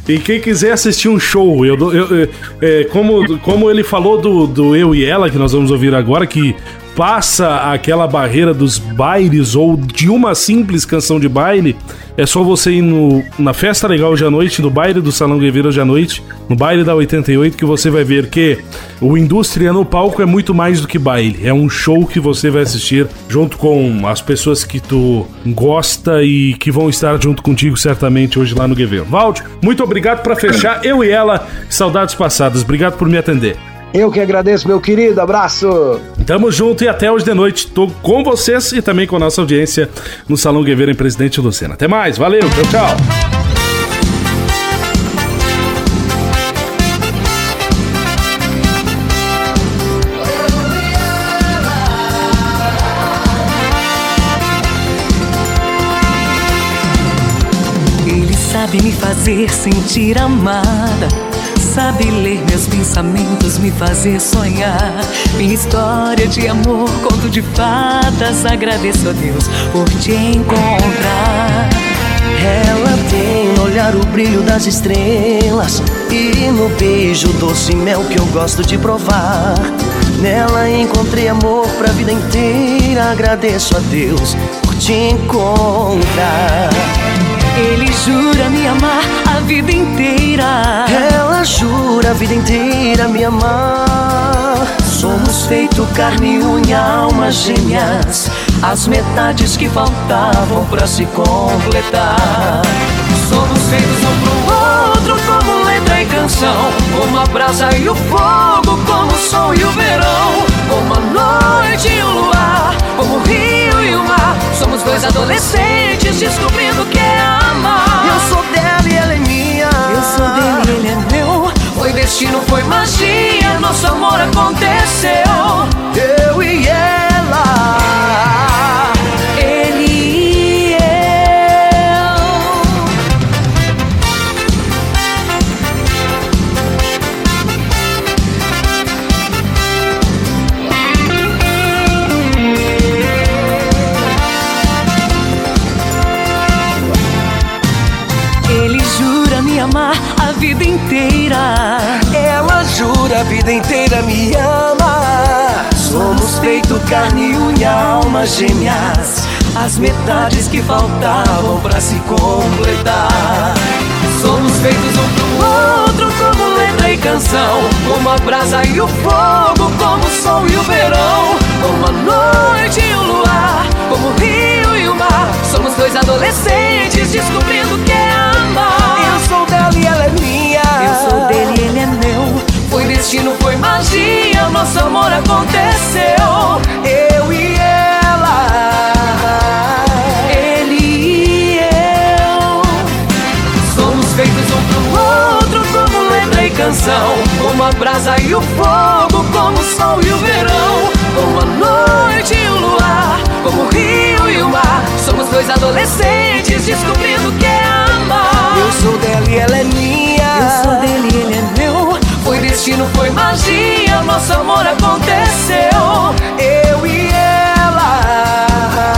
E quem quiser assistir um show, eu, eu- eu- é, como, como ele falou do, do Eu e Ela, que nós vamos ouvir agora, que passa aquela barreira dos bailes ou de uma simples canção de baile, é só você ir no, na Festa Legal hoje à noite, no baile do Salão Guevara hoje à noite, no baile da 88, que você vai ver que o Indústria no palco é muito mais do que baile. É um show que você vai assistir junto com as pessoas que tu gosta e que vão estar junto contigo certamente hoje lá no Guevara. Valde, muito obrigado para fechar. Eu e ela, saudades passadas. Obrigado por me atender. Eu que agradeço, meu querido, abraço! Tamo junto e até hoje de noite. Tô com vocês e também com a nossa audiência no Salão Guevara em Presidente Lucena. Até mais, valeu, tchau, tchau. Ele sabe me fazer sentir amada. Sabe ler meus pensamentos, me fazer sonhar. Minha história de amor, conto de fadas. Agradeço a Deus por te encontrar. Ela tem no olhar o brilho das estrelas E no beijo doce mel que eu gosto de provar Nela encontrei amor pra vida inteira Agradeço a Deus por te encontrar Ele jura me amar vida inteira. Ela jura a vida inteira me amar. Somos feito carne, unha, almas gêmeas. As metades que faltavam pra se completar. Somos feitos um pro outro como letra e canção. Como a brasa e o fogo, como o sol e o verão. Como a noite e o luar, como o rio e o mar. Somos dois adolescentes descobrindo o que é amar. Eu sou dela e ela é minha. Eu sou dele, ele é meu. Foi destino, foi magia. Nosso amor aconteceu. Eu e ela. A vida inteira me ama. Somos feito carne, unha, almas gêmeas. As metades que faltavam pra se completar. Somos feitos um pro outro, como letra e canção. Como a brasa e o fogo, como o sol e o verão. Como a noite e o luar, como o rio e o mar. Somos dois adolescentes descobrindo o que é amar. Eu sou dela e ela é minha. Eu sou dele, ele é meu. Destino, foi magia. Nosso amor aconteceu. Eu e ela. Ele e eu Somos feitos um pro outro Como letra e canção Como a brasa e o fogo Como o sol e o verão Como a noite e o luar Como o rio e o mar Somos dois adolescentes Descobrindo o que é amar Eu sou dela e ela é minha. Eu sou dele, ele é meu destino, foi magia Nosso amor aconteceu Eu e ela.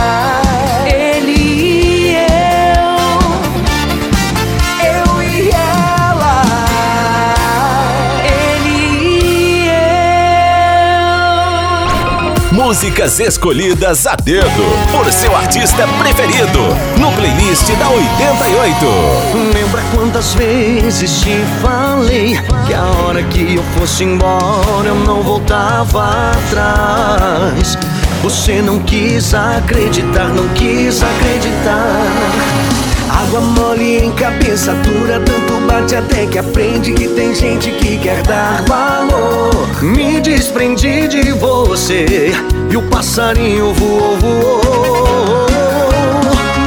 Músicas escolhidas a dedo por seu artista preferido no playlist da 88. Lembra quantas vezes te falei que a hora que eu fosse embora eu não voltava atrás. Você não quis acreditar, não quis acreditar. Água mole em cabeça dura, tanto bate até que aprende que tem gente que quer dar valor. Me desprendi de você e o passarinho voou, voou.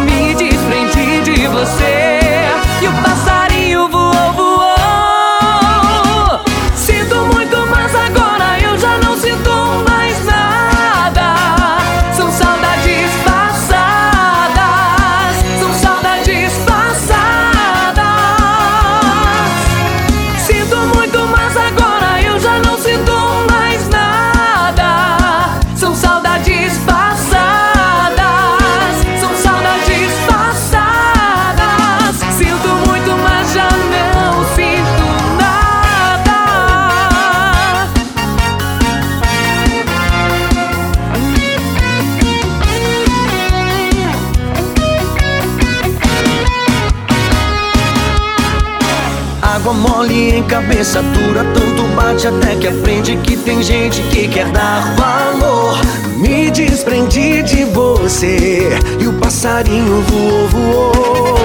Me desprendi de você e o passarinho dura, tanto bate até que aprende que tem gente que quer dar valor. Me desprendi de você e o passarinho voou, voou.